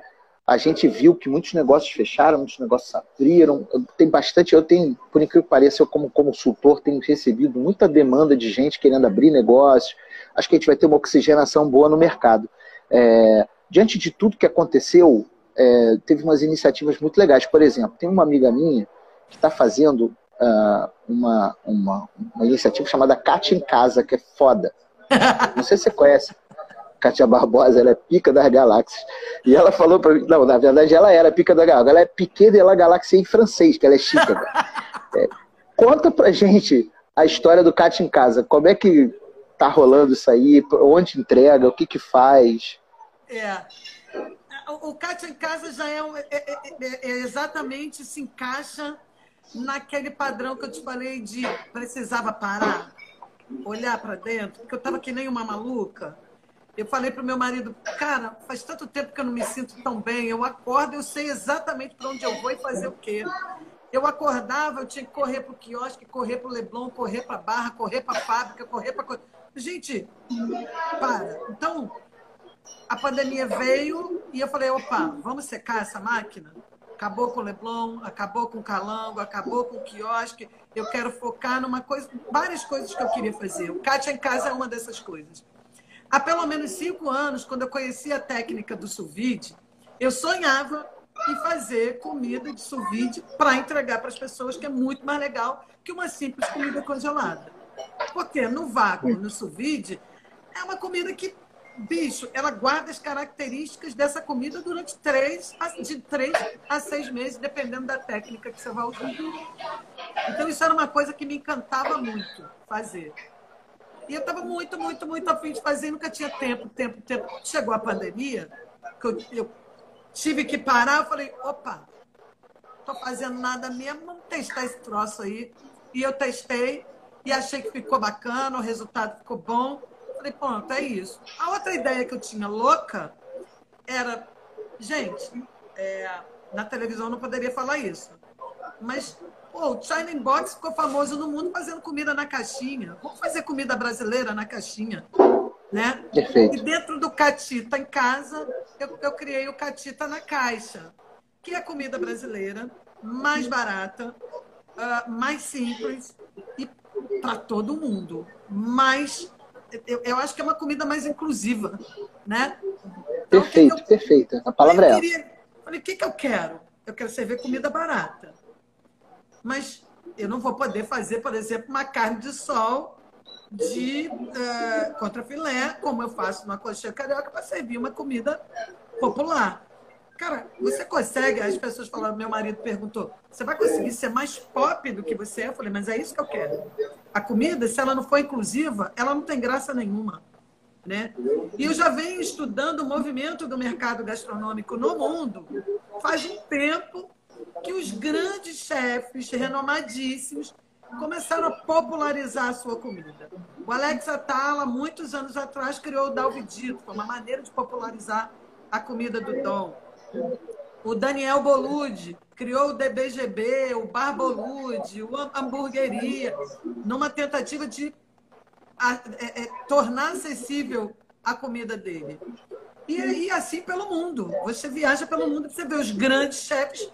[SPEAKER 1] a gente viu que muitos negócios fecharam, muitos negócios abriram. Tem bastante, eu tenho, por incrível que pareça, eu como consultor tenho recebido muita demanda de gente querendo abrir negócios. Acho que a gente vai ter uma oxigenação boa no mercado. É, diante de tudo que aconteceu, é, teve umas iniciativas muito legais. Por exemplo, tem uma amiga minha que está fazendo uh, uma, uma, uma iniciativa chamada Cat em Casa, que é foda. Não sei se você conhece. Kátia Barbosa, ela é pica das galáxias. E ela falou para mim, não, na verdade ela era pica da galáxia, ela é piquet de la galáxia em francês, que ela é chica. é, conta pra gente a história do Kátia em casa, como é que tá rolando isso aí, onde entrega, o que que faz?
[SPEAKER 2] É, o Kátia em casa já é, um, é, é, é, é, exatamente se encaixa naquele padrão que eu te falei de precisava parar, olhar para dentro, porque eu estava que nem uma maluca. Eu falei para o meu marido, cara, faz tanto tempo que eu não me sinto tão bem. Eu acordo, eu sei exatamente para onde eu vou e fazer o quê. Eu acordava, eu tinha que correr para o quiosque, correr para o Leblon, correr para a Barra, correr para a fábrica, correr para. Gente, para. Então, a pandemia veio e eu falei: opa, vamos secar essa máquina? Acabou com o Leblon, acabou com o Calango, acabou com o quiosque. Eu quero focar numa coisa, várias coisas que eu queria fazer. O Kátia em casa é uma dessas coisas. Há pelo menos cinco anos, quando eu conheci a técnica do sous eu sonhava e fazer comida de sous para entregar para as pessoas, que é muito mais legal que uma simples comida congelada. Porque no vácuo, no sous é uma comida que, bicho, ela guarda as características dessa comida durante três, de três a seis meses, dependendo da técnica que você vai usar. Então, isso era uma coisa que me encantava muito fazer. E eu estava muito, muito, muito afim de fazer, nunca tinha tempo, tempo, tempo. Chegou a pandemia, que eu, eu tive que parar, eu falei, opa, tô fazendo nada mesmo, vamos testar esse troço aí. E eu testei e achei que ficou bacana, o resultado ficou bom. Falei, pronto, é isso. A outra ideia que eu tinha louca era, gente, é, na televisão não poderia falar isso, mas pô, o China Box ficou famoso no mundo fazendo comida na caixinha. Vamos fazer comida brasileira na caixinha né?
[SPEAKER 1] Perfeito.
[SPEAKER 2] E dentro do Catita em casa, eu, eu criei o Catita na caixa, que é comida brasileira, mais barata, uh, mais simples e para todo mundo. Mais, eu, eu, acho que é uma comida mais inclusiva, né?
[SPEAKER 1] Então, Perfeito, eu, perfeita. A palavra é
[SPEAKER 2] essa. Falei, o que, que eu quero? Eu quero servir comida barata. Mas eu não vou poder fazer, por exemplo, uma carne de sol de uh, contrafilé, como eu faço na coxinha carioca, para servir uma comida popular. Cara, você consegue? As pessoas falaram, meu marido perguntou, você vai conseguir ser mais pop do que você é? Eu falei, mas é isso que eu quero. A comida, se ela não for inclusiva, ela não tem graça nenhuma. Né? E eu já venho estudando o movimento do mercado gastronômico no mundo faz um tempo que os grandes chefes renomadíssimos começaram a popularizar a sua comida. O Alex Atala, muitos anos atrás, criou o Dalvidito, foi uma maneira de popularizar a comida do Dom. O Daniel Bolude criou o DBGB, o Bar Bolude, o Hamburgueria, numa tentativa de é, é, tornar acessível a comida dele. E, e assim pelo mundo. Você viaja pelo mundo e você vê os grandes chefes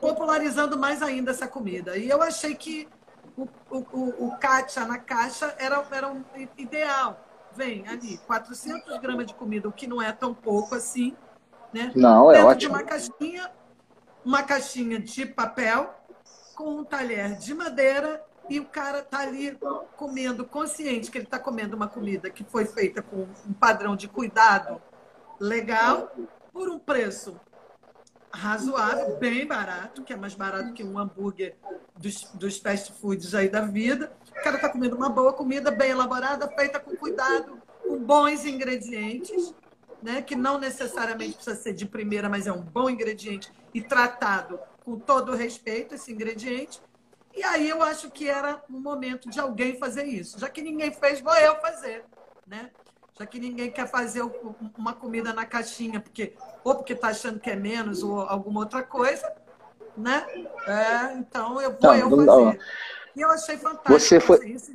[SPEAKER 2] popularizando mais ainda essa comida. E eu achei que o, o, o na caixa era, era um ideal. Vem ali, 400 gramas de comida, o que não é tão pouco assim. Né?
[SPEAKER 1] Não, é Dentro ótimo.
[SPEAKER 2] De uma caixinha, uma caixinha de papel com um talher de madeira e o cara tá ali comendo, consciente que ele está comendo uma comida que foi feita com um padrão de cuidado legal, por um preço razoável, bem barato, que é mais barato que um hambúrguer dos, dos fast foods aí da vida. O cara está comendo uma boa comida, bem elaborada, feita com cuidado, com bons ingredientes, né? que não necessariamente precisa ser de primeira, mas é um bom ingrediente e tratado com todo respeito, esse ingrediente. E aí eu acho que era o momento de alguém fazer isso. Já que ninguém fez, vou eu fazer. Né? Já que ninguém quer fazer uma comida na caixinha, porque ou porque está achando que é menos, ou alguma outra coisa, né? É, então eu vou não, eu fazer. Não. E eu achei fantástico.
[SPEAKER 1] Você foi...
[SPEAKER 2] Isso.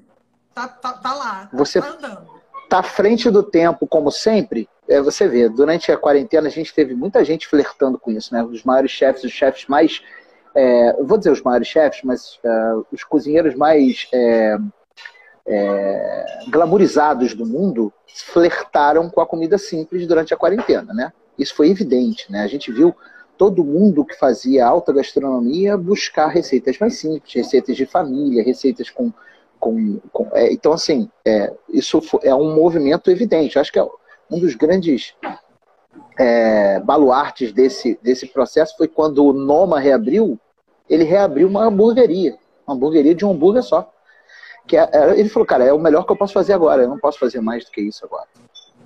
[SPEAKER 2] Tá, tá, tá lá,
[SPEAKER 1] você
[SPEAKER 2] tá andando.
[SPEAKER 1] Tá à frente do tempo, como sempre. É, você vê, durante a quarentena a gente teve muita gente flertando com isso, né? Os maiores chefes, os chefes mais. É, vou dizer os maiores chefes, mas é, os cozinheiros mais é, é, glamorizados do mundo flertaram com a comida simples durante a quarentena, né? Isso foi evidente, né? A gente viu todo mundo que fazia alta gastronomia buscar receitas mais simples, receitas de família, receitas com. com, com é, então, assim, é, isso é um movimento evidente. acho que é um dos grandes é, baluartes desse, desse processo foi quando o Noma reabriu, ele reabriu uma hamburgueria, uma hamburgueria de um hambúrguer só. Que é, é ele falou, cara, é o melhor que eu posso fazer agora, eu não posso fazer mais do que isso agora.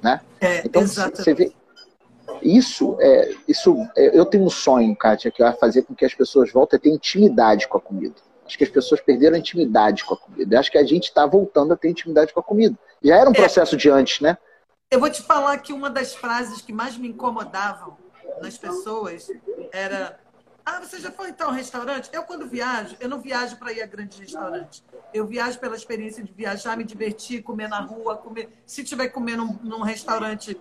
[SPEAKER 1] Né?
[SPEAKER 2] É, então, exatamente.
[SPEAKER 1] você vê, isso, é, isso é, eu tenho um sonho, Kátia, que vai fazer com que as pessoas voltem a ter intimidade com a comida. Acho que as pessoas perderam a intimidade com a comida. Eu acho que a gente está voltando a ter intimidade com a comida. Já era um é. processo de antes, né?
[SPEAKER 2] Eu vou te falar que uma das frases que mais me incomodavam nas pessoas era ah, você já foi então ao restaurante? Eu, quando viajo, eu não viajo para ir a grandes restaurantes. Eu viajo pela experiência de viajar, me divertir, comer na rua, comer. Se tiver comendo num, num restaurante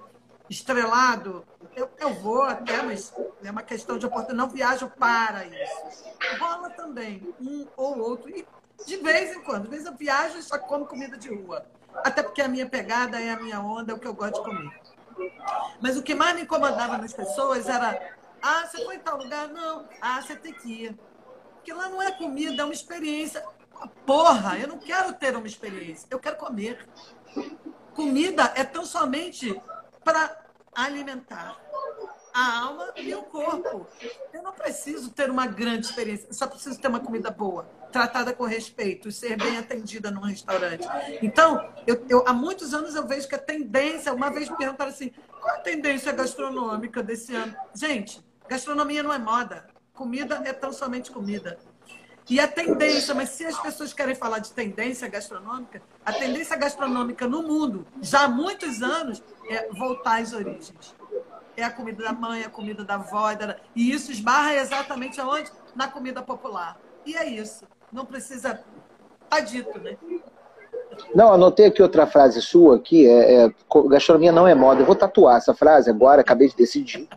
[SPEAKER 2] estrelado, eu, eu vou até, mas é uma questão de oportunidade. Não viajo para isso. Rola também, um ou outro. E de vez em quando. De vez eu viajo e só como comida de rua. Até porque a minha pegada é a minha onda, é o que eu gosto de comer. Mas o que mais me incomodava nas pessoas era ah, você foi em tal lugar? Não. Ah, você tem que ir. Porque lá não é comida, é uma experiência. Porra, eu não quero ter uma experiência, eu quero comer. Comida é tão somente para alimentar a alma e o corpo. Eu não preciso ter uma grande experiência, só preciso ter uma comida boa, tratada com respeito, ser bem atendida num restaurante. Então, eu, eu, há muitos anos eu vejo que a tendência, uma vez me perguntaram assim, qual a tendência gastronômica desse ano? Gente, gastronomia não é moda. Comida é tão somente comida. E a tendência, mas se as pessoas querem falar de tendência gastronômica, a tendência gastronômica no mundo, já há muitos anos, é voltar às origens é a comida da mãe, a comida da avó. E isso esbarra exatamente aonde? Na comida popular. E é isso. Não precisa. Tá dito, né?
[SPEAKER 1] Não, anotei aqui outra frase sua aqui, é, é, gastronomia não é moda. Eu vou tatuar essa frase agora, acabei de decidir.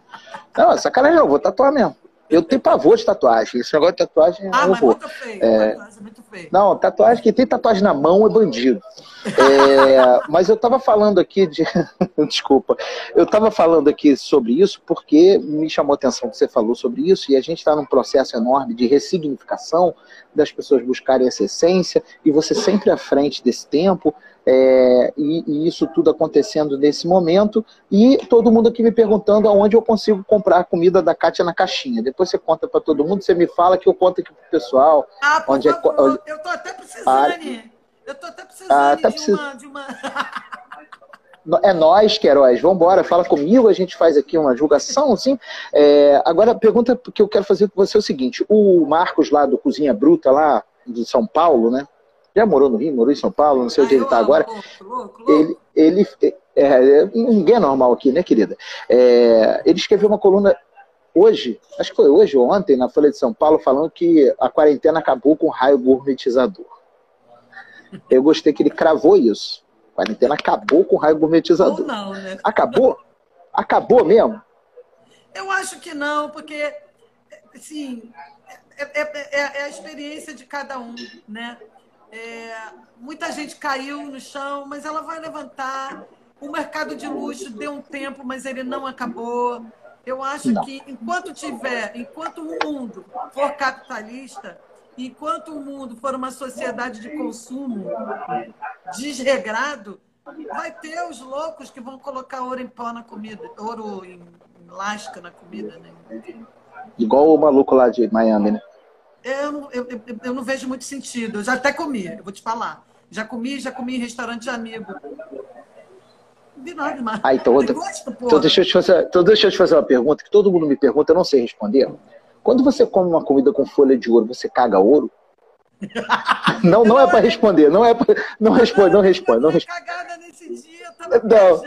[SPEAKER 1] Não, sacanagem não, vou tatuar mesmo. Eu tenho pavor de tatuagem. Esse negócio de tatuagem
[SPEAKER 2] ah,
[SPEAKER 1] é
[SPEAKER 2] mas muito feio. É... Tatuagem, muito feio.
[SPEAKER 1] Não, tatuagem, quem tem tatuagem na mão é bandido. É... mas eu estava falando aqui de. Desculpa. Eu estava falando aqui sobre isso porque me chamou a atenção que você falou sobre isso e a gente está num processo enorme de ressignificação das pessoas buscarem essa essência e você sempre à frente desse tempo. É, e, e, isso tudo acontecendo nesse momento, e todo mundo aqui me perguntando aonde eu consigo comprar a comida da Kátia na caixinha. Depois você conta para todo mundo, você me fala que eu conto aqui pro pessoal.
[SPEAKER 2] Ah, por onde favor, é, eu tô até precisando. Ah, eu tô até precisando ah, tá de, precis... uma, de uma...
[SPEAKER 1] É nós, Queiroz, vamos embora, fala comigo, a gente faz aqui uma julgação, assim. É, agora, a pergunta que eu quero fazer com você é o seguinte: o Marcos lá do Cozinha Bruta, lá de São Paulo, né? Já morou no Rio, morou em São Paulo, não sei onde ele está agora. Louco, louco. Ele, ele é, ninguém é normal aqui, né, querida? É, ele escreveu uma coluna hoje, acho que foi hoje ou ontem, na Folha de São Paulo, falando que a quarentena acabou com o raio gourmetizador. Eu gostei que ele cravou isso. A quarentena acabou com o raio gourmetizador. Ou
[SPEAKER 2] não, né?
[SPEAKER 1] Acabou? Acabou mesmo?
[SPEAKER 2] Eu acho que não, porque, assim, é, é, é, a experiência de cada um, né? É, muita gente caiu no chão, mas ela vai levantar. O mercado de luxo deu um tempo, mas ele não acabou. Eu acho não. que enquanto tiver, enquanto o mundo for capitalista, enquanto o mundo for uma sociedade de consumo desregrado, vai ter os loucos que vão colocar ouro em pó na comida, ouro em lasca na comida, né?
[SPEAKER 1] Igual o maluco lá de Miami, né?
[SPEAKER 2] Eu, eu, eu, eu não vejo muito sentido. Eu já até comi, eu vou te falar. Já comi, já comi em restaurante de amigo. Não vi nada.
[SPEAKER 1] Ah, então, outra, gosto, então, deixa eu te fazer, então deixa eu te fazer uma pergunta que todo mundo me pergunta, eu não sei responder. Quando você come uma comida com folha de ouro, você caga ouro? não, não é para responder, não é pra, não responde, não responde, não responde.
[SPEAKER 2] cagada nesse dia, tava não.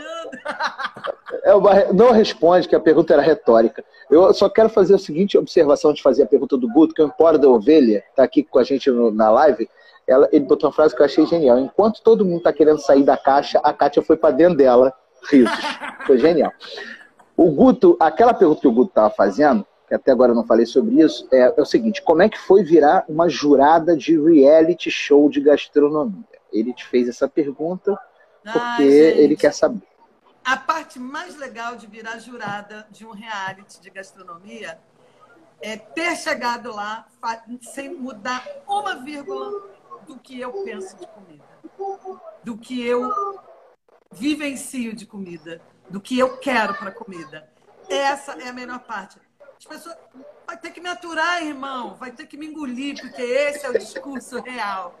[SPEAKER 1] É uma, não responde, que a pergunta era retórica. Eu só quero fazer a seguinte observação de fazer a pergunta do Guto, que é o Empório da Ovelha está aqui com a gente no, na live. Ela, ele botou uma frase que eu achei genial. Enquanto todo mundo está querendo sair da caixa, a Kátia foi para dentro dela. Risos. Foi genial. O Guto, aquela pergunta que o Guto estava fazendo, que até agora eu não falei sobre isso, é, é, o seguinte: como é que foi virar uma jurada de reality show de gastronomia? Ele te fez essa pergunta porque Ai, ele quer saber
[SPEAKER 2] a parte mais legal de virar jurada de um reality de gastronomia é ter chegado lá sem mudar uma vírgula do que eu penso de comida, do que eu vivencio de comida, do que eu quero para comida. Essa é a melhor parte. As pessoas vai ter que me aturar, irmão, vai ter que me engolir, porque esse é o discurso real.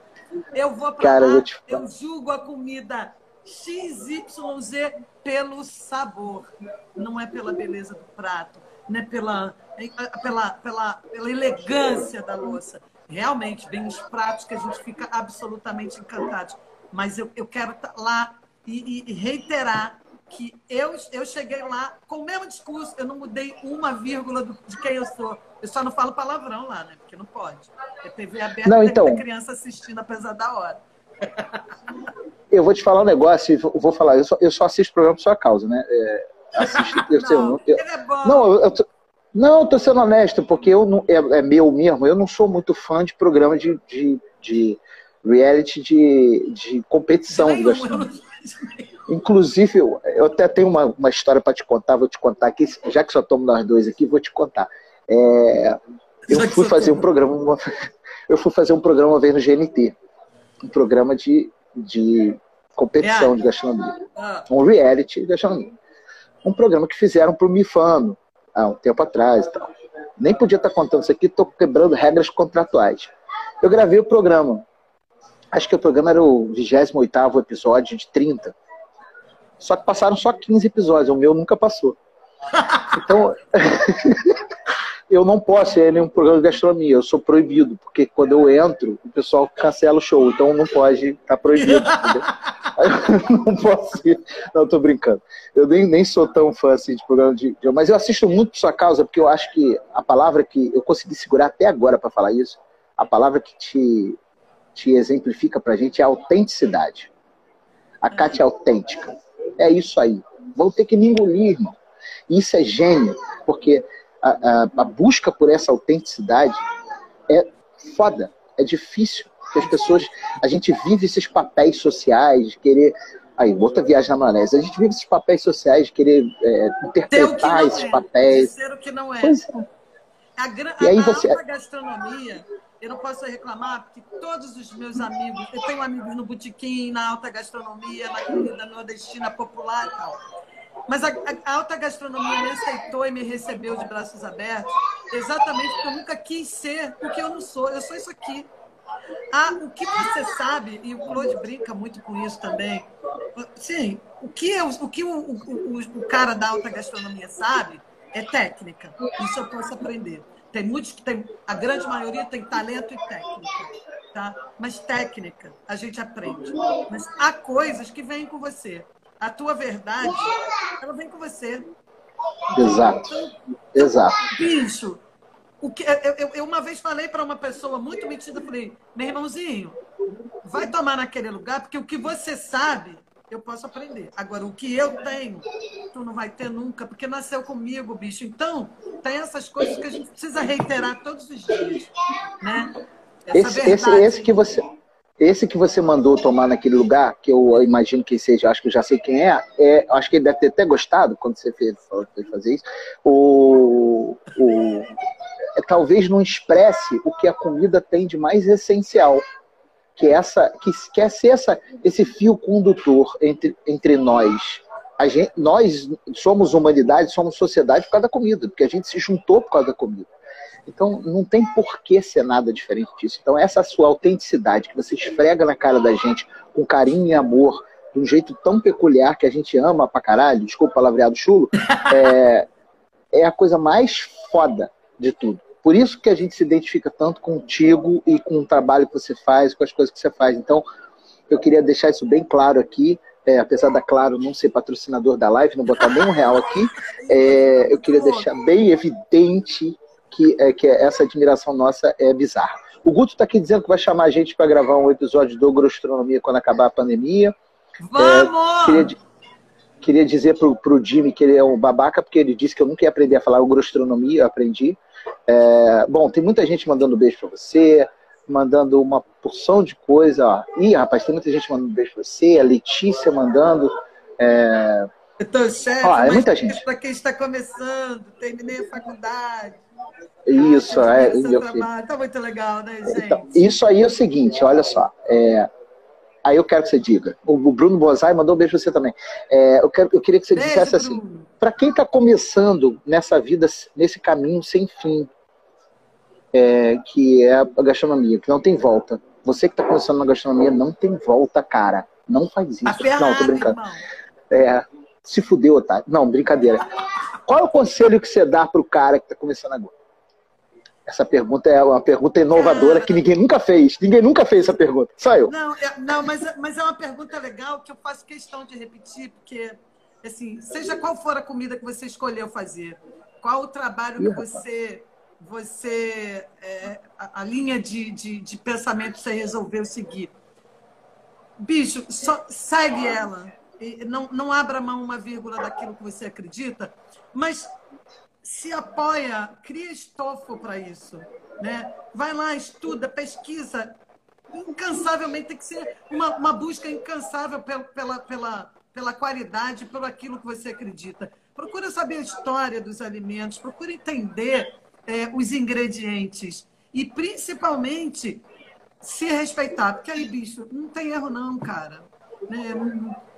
[SPEAKER 2] Eu vou para lá, eu, julgo a comida XYZ pelo sabor, não é pela beleza do prato, não é pela, pela, pela, pela elegância da louça. Realmente, vem os pratos que a gente fica absolutamente encantado. Mas eu, eu quero estar tá lá e, e reiterar que eu, eu cheguei lá com o mesmo discurso, eu não mudei uma vírgula do, de quem eu sou. Eu só não falo palavrão lá, né? Porque não pode. É TV aberta, não, então... criança assistindo apesar da hora.
[SPEAKER 1] Eu vou te falar um negócio, eu vou falar, eu só, eu só assisto programa por sua causa, né? É, assisto, eu, não, eu, ele é bom. Não, eu, eu, não, tô sendo honesto, porque eu não, é, é, meu mesmo, eu não sou muito fã de programa de, de, de reality de, de competição de gastronomia. Inclusive, eu, eu até tenho uma, uma história para te contar, vou te contar aqui, já que só estamos nós dois aqui, vou te contar. É, eu fui fazer um programa, uma, eu fui fazer um programa uma vez no GNT, um programa de, de competição de gastronomia, ah. um reality de gastronomia. Um programa que fizeram para o Mifano, há um tempo atrás e tal. Nem podia estar contando isso aqui, estou quebrando regras contratuais. Eu gravei o programa. Acho que o programa era o 28 episódio de 30. Só que passaram só 15 episódios, o meu nunca passou. Então, eu não posso ir em nenhum programa de gastronomia, eu sou proibido, porque quando eu entro, o pessoal cancela o show, então não pode, tá proibido. não posso ir. Não, tô brincando. Eu nem, nem sou tão fã assim de programa de. Mas eu assisto muito por sua causa, porque eu acho que a palavra que eu consegui segurar até agora para falar isso, a palavra que te, te exemplifica pra gente é a autenticidade. A Kátia é autêntica. É isso aí. Vão ter que me engolir, irmão. Isso é gênio, porque a, a, a busca por essa autenticidade é foda, é difícil. Porque as pessoas, a gente vive esses papéis sociais, de querer. Aí, outra viagem na maionese. A gente vive esses papéis sociais, de querer é, interpretar esses é, papéis.
[SPEAKER 2] Ser o que não é. Pois é. A, a, e aí você... a gastronomia eu não posso reclamar, porque todos os meus amigos, eu tenho amigos no botequim, na alta gastronomia, na comida nordestina popular e tal. Mas a, a, alta gastronomia me aceitou e me recebeu de braços abertos, exatamente porque eu nunca quis ser o que eu não sou. Eu sou isso aqui. Ah, o que você sabe, e o Claude brinca muito com isso também. Sim, o que, eu, o, que o, o, o cara da alta gastronomia sabe é técnica. Isso eu posso aprender. Tem muitos que tem, a grande maioria tem talento e técnica, tá? Mas técnica a gente aprende. Mas há coisas que vêm com você. A tua verdade, ela vem com você.
[SPEAKER 1] Exato. Então, Exato.
[SPEAKER 2] Bicho, o que, eu, eu, uma vez falei para uma pessoa muito metida, falei, meu irmãozinho, vai tomar naquele lugar, porque o que você sabe eu posso aprender. Agora, o que eu tenho, tu não vai ter nunca, porque nasceu comigo, bicho. Então, tem essas coisas que a gente precisa reiterar todos os dias, né?
[SPEAKER 1] Esse, esse, esse, que você, esse que você mandou tomar naquele lugar, que eu imagino que seja, acho que eu já sei quem é, é acho que ele deve ter até gostado quando você fez, fez fazer isso. O, o, é, talvez não expresse o que a comida tem de mais essencial que essa que quer ser essa, esse fio condutor entre, entre nós. A gente, nós somos humanidade, somos sociedade por causa da comida, porque a gente se juntou por causa da comida. Então, não tem por que ser nada diferente disso. Então, essa sua autenticidade que você esfrega na cara da gente com carinho e amor, de um jeito tão peculiar que a gente ama pra caralho, desculpa o palavreado chulo, é, é a coisa mais foda de tudo. Por isso que a gente se identifica tanto contigo e com o trabalho que você faz, com as coisas que você faz. Então, eu queria deixar isso bem claro aqui. É, apesar da Claro não ser patrocinador da live, não botar nem um real aqui, é, eu queria deixar bem evidente que, é, que essa admiração nossa é bizarra. O Guto está aqui dizendo que vai chamar a gente para gravar um episódio do Grostronomia quando acabar a pandemia.
[SPEAKER 2] Vamos!
[SPEAKER 1] É, queria, queria dizer para o Jimmy que ele é um babaca, porque ele disse que eu nunca ia aprender a falar o Grostronomia, eu aprendi. É, bom, tem muita gente mandando beijo para você, mandando uma porção de coisa. Ó. Ih, rapaz, tem muita gente mandando beijo para você, a Letícia mandando.
[SPEAKER 2] Então, chefe,
[SPEAKER 1] ó, é muita gente.
[SPEAKER 2] Para quem está começando, terminei a faculdade.
[SPEAKER 1] Isso, ah, é.
[SPEAKER 2] Tá muito legal, né, gente?
[SPEAKER 1] Então, isso aí é o seguinte, olha só. É, aí eu quero que você diga. O Bruno Bozai mandou um beijo pra você também. É, eu, quero, eu queria que você beijo, dissesse assim: para quem está começando nessa vida, nesse caminho sem fim, é, que é a gastronomia, que não tem volta. Você que está começando na gastronomia, não tem volta, cara. Não faz isso.
[SPEAKER 2] Ferrari,
[SPEAKER 1] não, tô brincando. É, se fudeu, tá? Não, brincadeira. Qual é o conselho que você dá para o cara que está começando agora? Essa pergunta é uma pergunta inovadora que ninguém nunca fez. Ninguém nunca fez essa pergunta. Só eu.
[SPEAKER 2] Não, é, não mas, mas é uma pergunta legal que eu faço questão de repetir, porque assim, seja qual for a comida que você escolheu fazer, qual o trabalho que você, você é, a, a, linha de, de, de pensamento que você resolveu seguir. Bicho, só segue ela. Não, não abra mão uma vírgula daquilo que você acredita, mas se apoia, cria estofo para isso. Né? Vai lá, estuda, pesquisa. Incansavelmente tem que ser uma, uma busca incansável pela, pela, pela, pela qualidade, pelo aquilo que você acredita. Procura saber a história dos alimentos, procura entender é, os ingredientes e, principalmente, se respeitar. Porque aí, bicho, não tem erro não, cara. Né?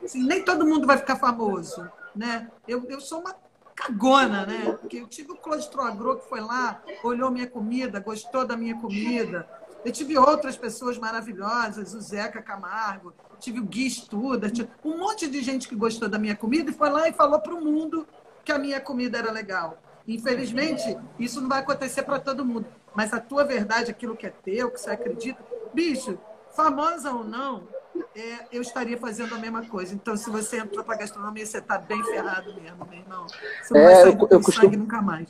[SPEAKER 2] Assim, nem todo mundo vai ficar famoso. Né? Eu, eu sou uma cagona, né? Porque eu tive o Agro que foi lá, olhou minha comida, gostou da minha comida. Eu tive outras pessoas maravilhosas, o Zeca Camargo, tive o Gui Studa, um monte de gente que gostou da minha comida e foi lá e falou para o mundo que a minha comida era legal. Infelizmente, isso não vai acontecer para todo mundo. Mas a tua verdade, aquilo que é teu, que você acredita, bicho, famosa ou não, é, eu estaria fazendo a mesma coisa. Então, se você entrou para gastronomia, você está bem ferrado mesmo, meu irmão. Você não é, vai sair eu, eu costumo... nunca mais.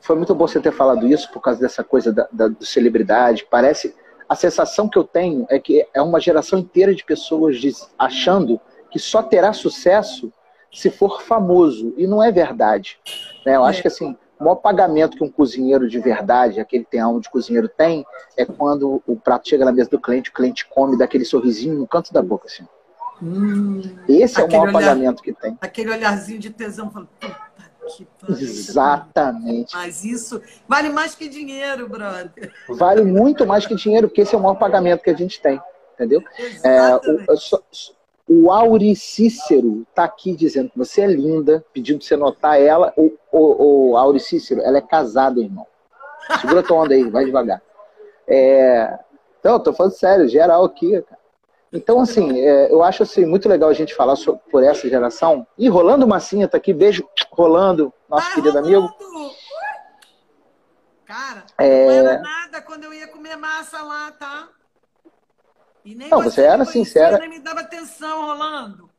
[SPEAKER 1] Foi muito bom você ter falado isso por causa dessa coisa da, da celebridade. Parece. A sensação que eu tenho é que é uma geração inteira de pessoas achando que só terá sucesso se for famoso. E não é verdade. Né? Eu acho é. que assim, o maior pagamento que um cozinheiro de verdade, aquele que tem alma de cozinheiro, tem, é quando o prato chega na mesa do cliente, o cliente come daquele sorrisinho no canto da boca, assim. Hum, Esse é o maior olhar, pagamento que tem.
[SPEAKER 2] Aquele olharzinho de tesão, falando, puta que
[SPEAKER 1] pariu. Exatamente.
[SPEAKER 2] Mas isso vale mais que dinheiro, brother.
[SPEAKER 1] Vale muito mais que dinheiro, porque esse é o maior pagamento que a gente tem, entendeu? É, o, só, o Auri Cícero está aqui dizendo que você é linda, pedindo para você notar ela. O, o, o Auri Cícero, ela é casada, irmão. Segura tua onda aí, vai devagar. É... Então, tô falando sério, geral aqui, cara. Então, assim, é, eu acho assim, muito legal a gente falar sobre, por essa geração. E Rolando Massinha tá aqui, beijo, Rolando, nosso Vai, querido Rolando. amigo.
[SPEAKER 2] Cara, é... não era nada quando eu ia comer massa lá, tá?
[SPEAKER 1] E nem não, você era sincera.
[SPEAKER 2] Nem me dava atenção, Rolando.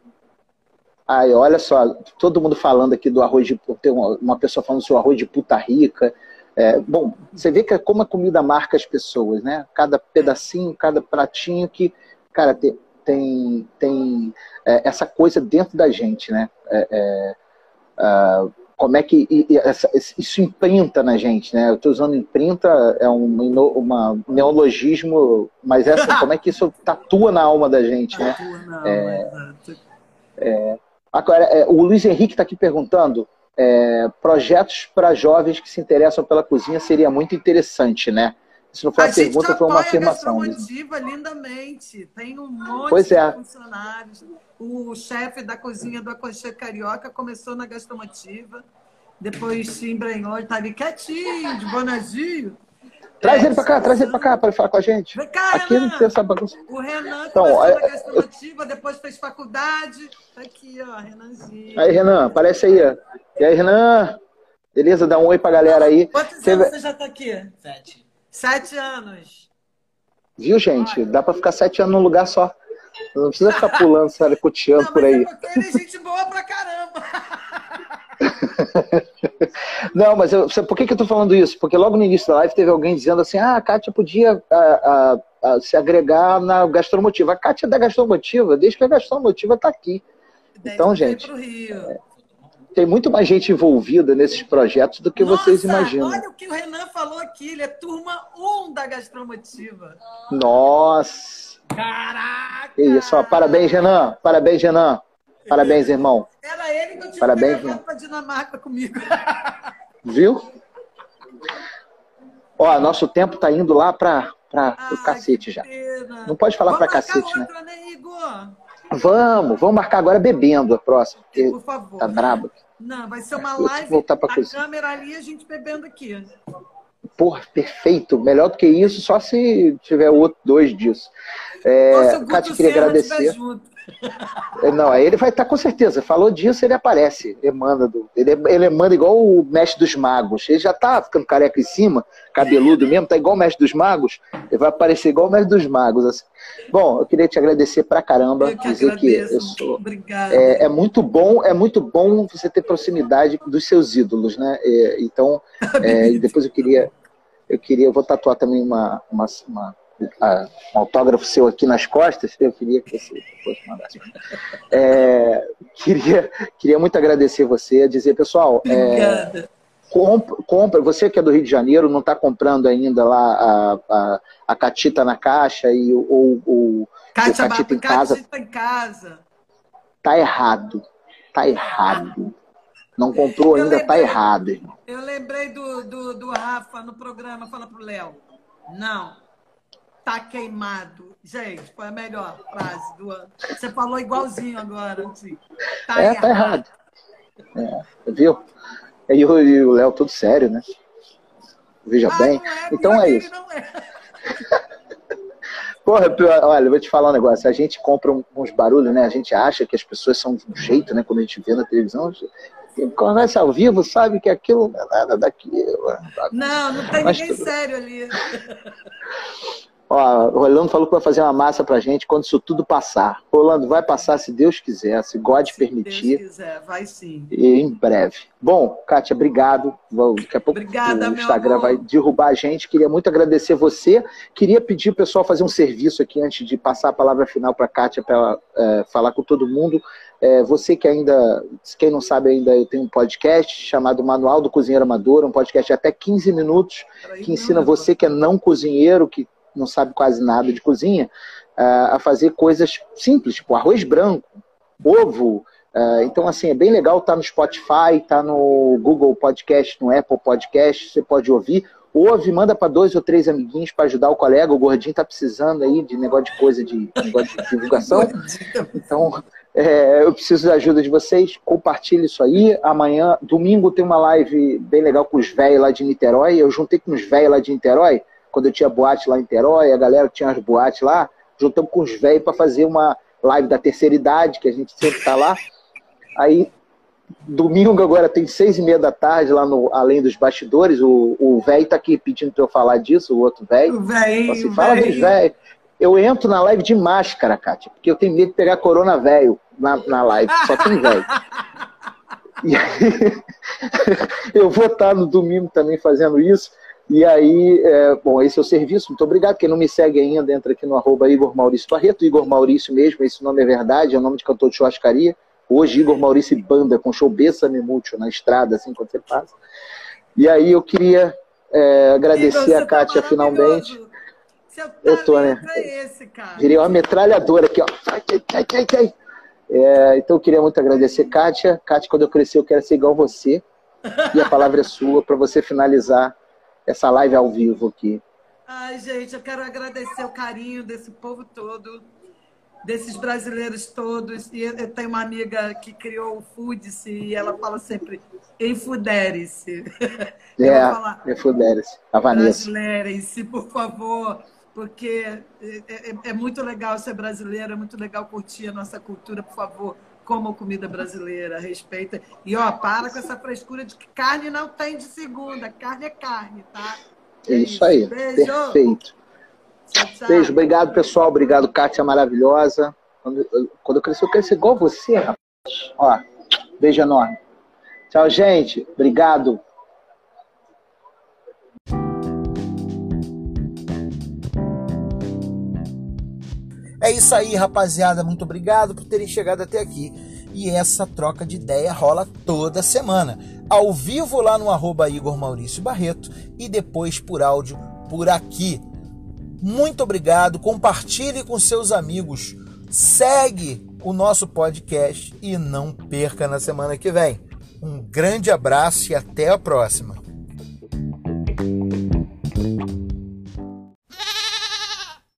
[SPEAKER 1] Ai, olha só, todo mundo falando aqui do arroz de tem uma pessoa falando sobre o arroz de puta rica. É, bom, você vê que é como a comida marca as pessoas, né? Cada pedacinho, cada pratinho que, cara, tem, tem, tem é, essa coisa dentro da gente, né? É, é uh, como é que isso imprinta na gente, né? Eu estou usando imprinta, é um uma, neologismo, mas essa, como é que isso tatua na alma da gente, né? Tatua na alma, é, é, agora, é, o Luiz Henrique está aqui perguntando, é, projetos para jovens que se interessam pela cozinha seria muito interessante, né? Isso não foi a uma pergunta, foi uma afirmação.
[SPEAKER 2] A gente lindamente. Tem um monte pois é. de funcionários. O chefe da cozinha do Aconchego Carioca começou na gastromotiva, depois se embrenhou e está ali quietinho, de bonadinho.
[SPEAKER 1] Traz é, ele para cá, traz ele para cá para falar com a gente.
[SPEAKER 2] Vem cá, Aqui Renan. não tem essa bagunça. O Renan então, começou é, na gastromotiva, depois fez faculdade. Tá aqui, ó, Renanzinho.
[SPEAKER 1] Aí, Renan, aparece aí. E aí, Renan? Beleza? Dá um oi pra galera aí.
[SPEAKER 2] Quantos anos você já tá aqui? Sete. Sete anos.
[SPEAKER 1] Viu, gente? Dá para ficar sete anos num lugar só. Não precisa ficar pulando, sabe, coteando por aí. É
[SPEAKER 2] porque ele é gente boa pra caramba.
[SPEAKER 1] Não, mas eu, por que, que eu tô falando isso? Porque logo no início da live teve alguém dizendo assim: ah, a Kátia podia a, a, a, se agregar na gastromotiva. A Kátia é da gastromotiva, desde que a gastromotiva tá aqui. então, gente. É, tem muito mais gente envolvida nesses projetos do que Nossa, vocês imaginam.
[SPEAKER 2] Olha o que o Renan falou aqui, ele é turma 1 da gastromotiva.
[SPEAKER 1] Nossa!
[SPEAKER 2] Caraca!
[SPEAKER 1] Isso, ó, parabéns, Renan. Parabéns, Renan. Parabéns, irmão.
[SPEAKER 2] Era ele que eu tinha
[SPEAKER 1] Parabéns,
[SPEAKER 2] para Dinamarca comigo.
[SPEAKER 1] Viu? Ó, nosso tempo tá indo lá para para o cacete já. Não pode falar para cacete, né? outra, né? né Igor? Vamos, vamos marcar agora bebendo a próxima. Por favor. Tá brabo.
[SPEAKER 2] Não, vai ser uma live. Voltar pra a coisa. câmera ali a gente bebendo aqui.
[SPEAKER 1] Porra, perfeito. Melhor do que isso, só se tiver outro dois disso. É, Nossa, Cátia, queria agradecer. É, não, aí ele vai estar tá, com certeza. Falou disso, ele aparece. Emana do, ele, ele emana igual o mestre dos magos. Ele já tá ficando careca em cima, cabeludo mesmo, tá igual o mestre dos magos. Ele vai aparecer igual o mestre dos magos. Assim. Bom, eu queria te agradecer pra caramba.
[SPEAKER 2] Eu que
[SPEAKER 1] dizer
[SPEAKER 2] agradeço.
[SPEAKER 1] que eu sou,
[SPEAKER 2] Obrigada.
[SPEAKER 1] É, é, muito bom, é muito bom você ter proximidade dos seus ídolos, né? É, então, é, depois eu queria, eu queria, eu vou tatuar também uma, uma, uma um autógrafo seu aqui nas costas, eu queria que você fosse mandar. É, queria, queria muito agradecer você, dizer, pessoal, é, compra, compra, você que é do Rio de Janeiro, não está comprando ainda lá a, a, a, catita na caixa e ou, o
[SPEAKER 2] catita em casa. Catita em casa.
[SPEAKER 1] Tá errado. Tá errado. Não comprou ainda, tá lembrei, tá errado, irmão.
[SPEAKER 2] Eu lembrei do, do, do Rafa no programa, fala pro Léo. Não, tá queimado. Gente, foi a melhor frase do ano. Você falou igualzinho agora, assim. Tá
[SPEAKER 1] é,
[SPEAKER 2] errado.
[SPEAKER 1] tá errado. É, viu? E o Léo tudo sério, né? Veja ah, bem. É, então é isso. É. Porra, olha, vou te falar um negócio. A gente compra uns barulhos, né? A gente acha que as pessoas são de um jeito, né? Quando a gente vê na televisão. Conversa ao vivo, sabe que aquilo não é nada daquilo.
[SPEAKER 2] É não, não tem Mas ninguém tudo... sério ali.
[SPEAKER 1] Ó, o Rolando falou que vai fazer uma massa pra gente quando isso tudo passar. Rolando, vai passar se Deus quiser, se God se permitir.
[SPEAKER 2] Deus quiser, vai sim.
[SPEAKER 1] E em breve. Bom, Kátia, obrigado. Daqui a pouco
[SPEAKER 2] Obrigada,
[SPEAKER 1] o Instagram vai derrubar a gente. Queria muito agradecer você. Queria pedir o pessoal fazer um serviço aqui antes de passar a palavra final para a Kátia para ela é, falar com todo mundo. É, você que ainda, quem não sabe ainda, eu tenho um podcast chamado Manual do Cozinheiro Amador, um podcast de até 15 minutos, que ensina você que é não cozinheiro, que não sabe quase nada de cozinha, uh, a fazer coisas simples, tipo arroz branco, ovo. Uh, então, assim, é bem legal, tá no Spotify, tá no Google Podcast, no Apple Podcast, você pode ouvir. Ouve, manda para dois ou três amiguinhos para ajudar o colega. O gordinho tá precisando aí de negócio de coisa de, negócio de divulgação. Então, é, eu preciso da ajuda de vocês. Compartilhe isso aí. Amanhã, domingo, tem uma live bem legal com os velhos lá de Niterói. Eu juntei com os velhos lá de Niterói quando eu tinha boate lá em Terói, a galera tinha as boates lá, juntamos com os velhos para fazer uma live da terceira idade, que a gente sempre está lá. Aí, domingo agora tem seis e meia da tarde lá no Além dos Bastidores, o velho está aqui pedindo para eu falar disso, o outro velho.
[SPEAKER 2] O velho.
[SPEAKER 1] Assim, fala dos velhos. Eu entro na live de máscara, Kátia, porque eu tenho medo de pegar corona velho na, na live, só tem velho. E aí, eu vou estar no domingo também fazendo isso. E aí, é, bom, esse é o serviço. Muito obrigado. Quem não me segue ainda, entra aqui no arroba Igor Maurício Barreto. Igor Maurício mesmo, esse nome é verdade, é o nome de cantor de churrascaria. Hoje, Igor Maurício Banda, com show Bessa Mútil na estrada, assim, quando você passa. E aí, eu queria é, agradecer Igor, a Kátia tá finalmente.
[SPEAKER 2] eu tô, né? É esse, cara.
[SPEAKER 1] Virei uma metralhadora aqui, ó. É, então, eu queria muito agradecer, Kátia. Kátia, quando eu crescer, eu quero ser igual você. E a palavra é sua para você finalizar essa live ao vivo aqui.
[SPEAKER 2] Ai, gente, eu quero agradecer o carinho desse povo todo, desses brasileiros todos. E eu tenho uma amiga que criou o Foodice e ela fala sempre enfudere-se.
[SPEAKER 1] É, enfudere-se. A Vanessa.
[SPEAKER 2] Brasileirem-se, por favor, porque é, é, é muito legal ser brasileiro, é muito legal curtir a nossa cultura, por favor como comida brasileira, respeita. E ó, para com essa frescura de que carne não tem de segunda, carne é carne, tá?
[SPEAKER 1] É isso aí. Beijo. Perfeito. Tchau. Beijo, obrigado, pessoal. Obrigado, Kátia maravilhosa. Quando, quando eu crescer, eu ser igual você, rapaz. Ó, beijo enorme. Tchau, gente. Obrigado. É isso aí, rapaziada. Muito obrigado por terem chegado até aqui. E essa troca de ideia rola toda semana. Ao vivo lá no arroba Igor Maurício Barreto e depois por áudio por aqui. Muito obrigado. Compartilhe com seus amigos. Segue o nosso podcast e não perca na semana que vem. Um grande abraço e até a próxima.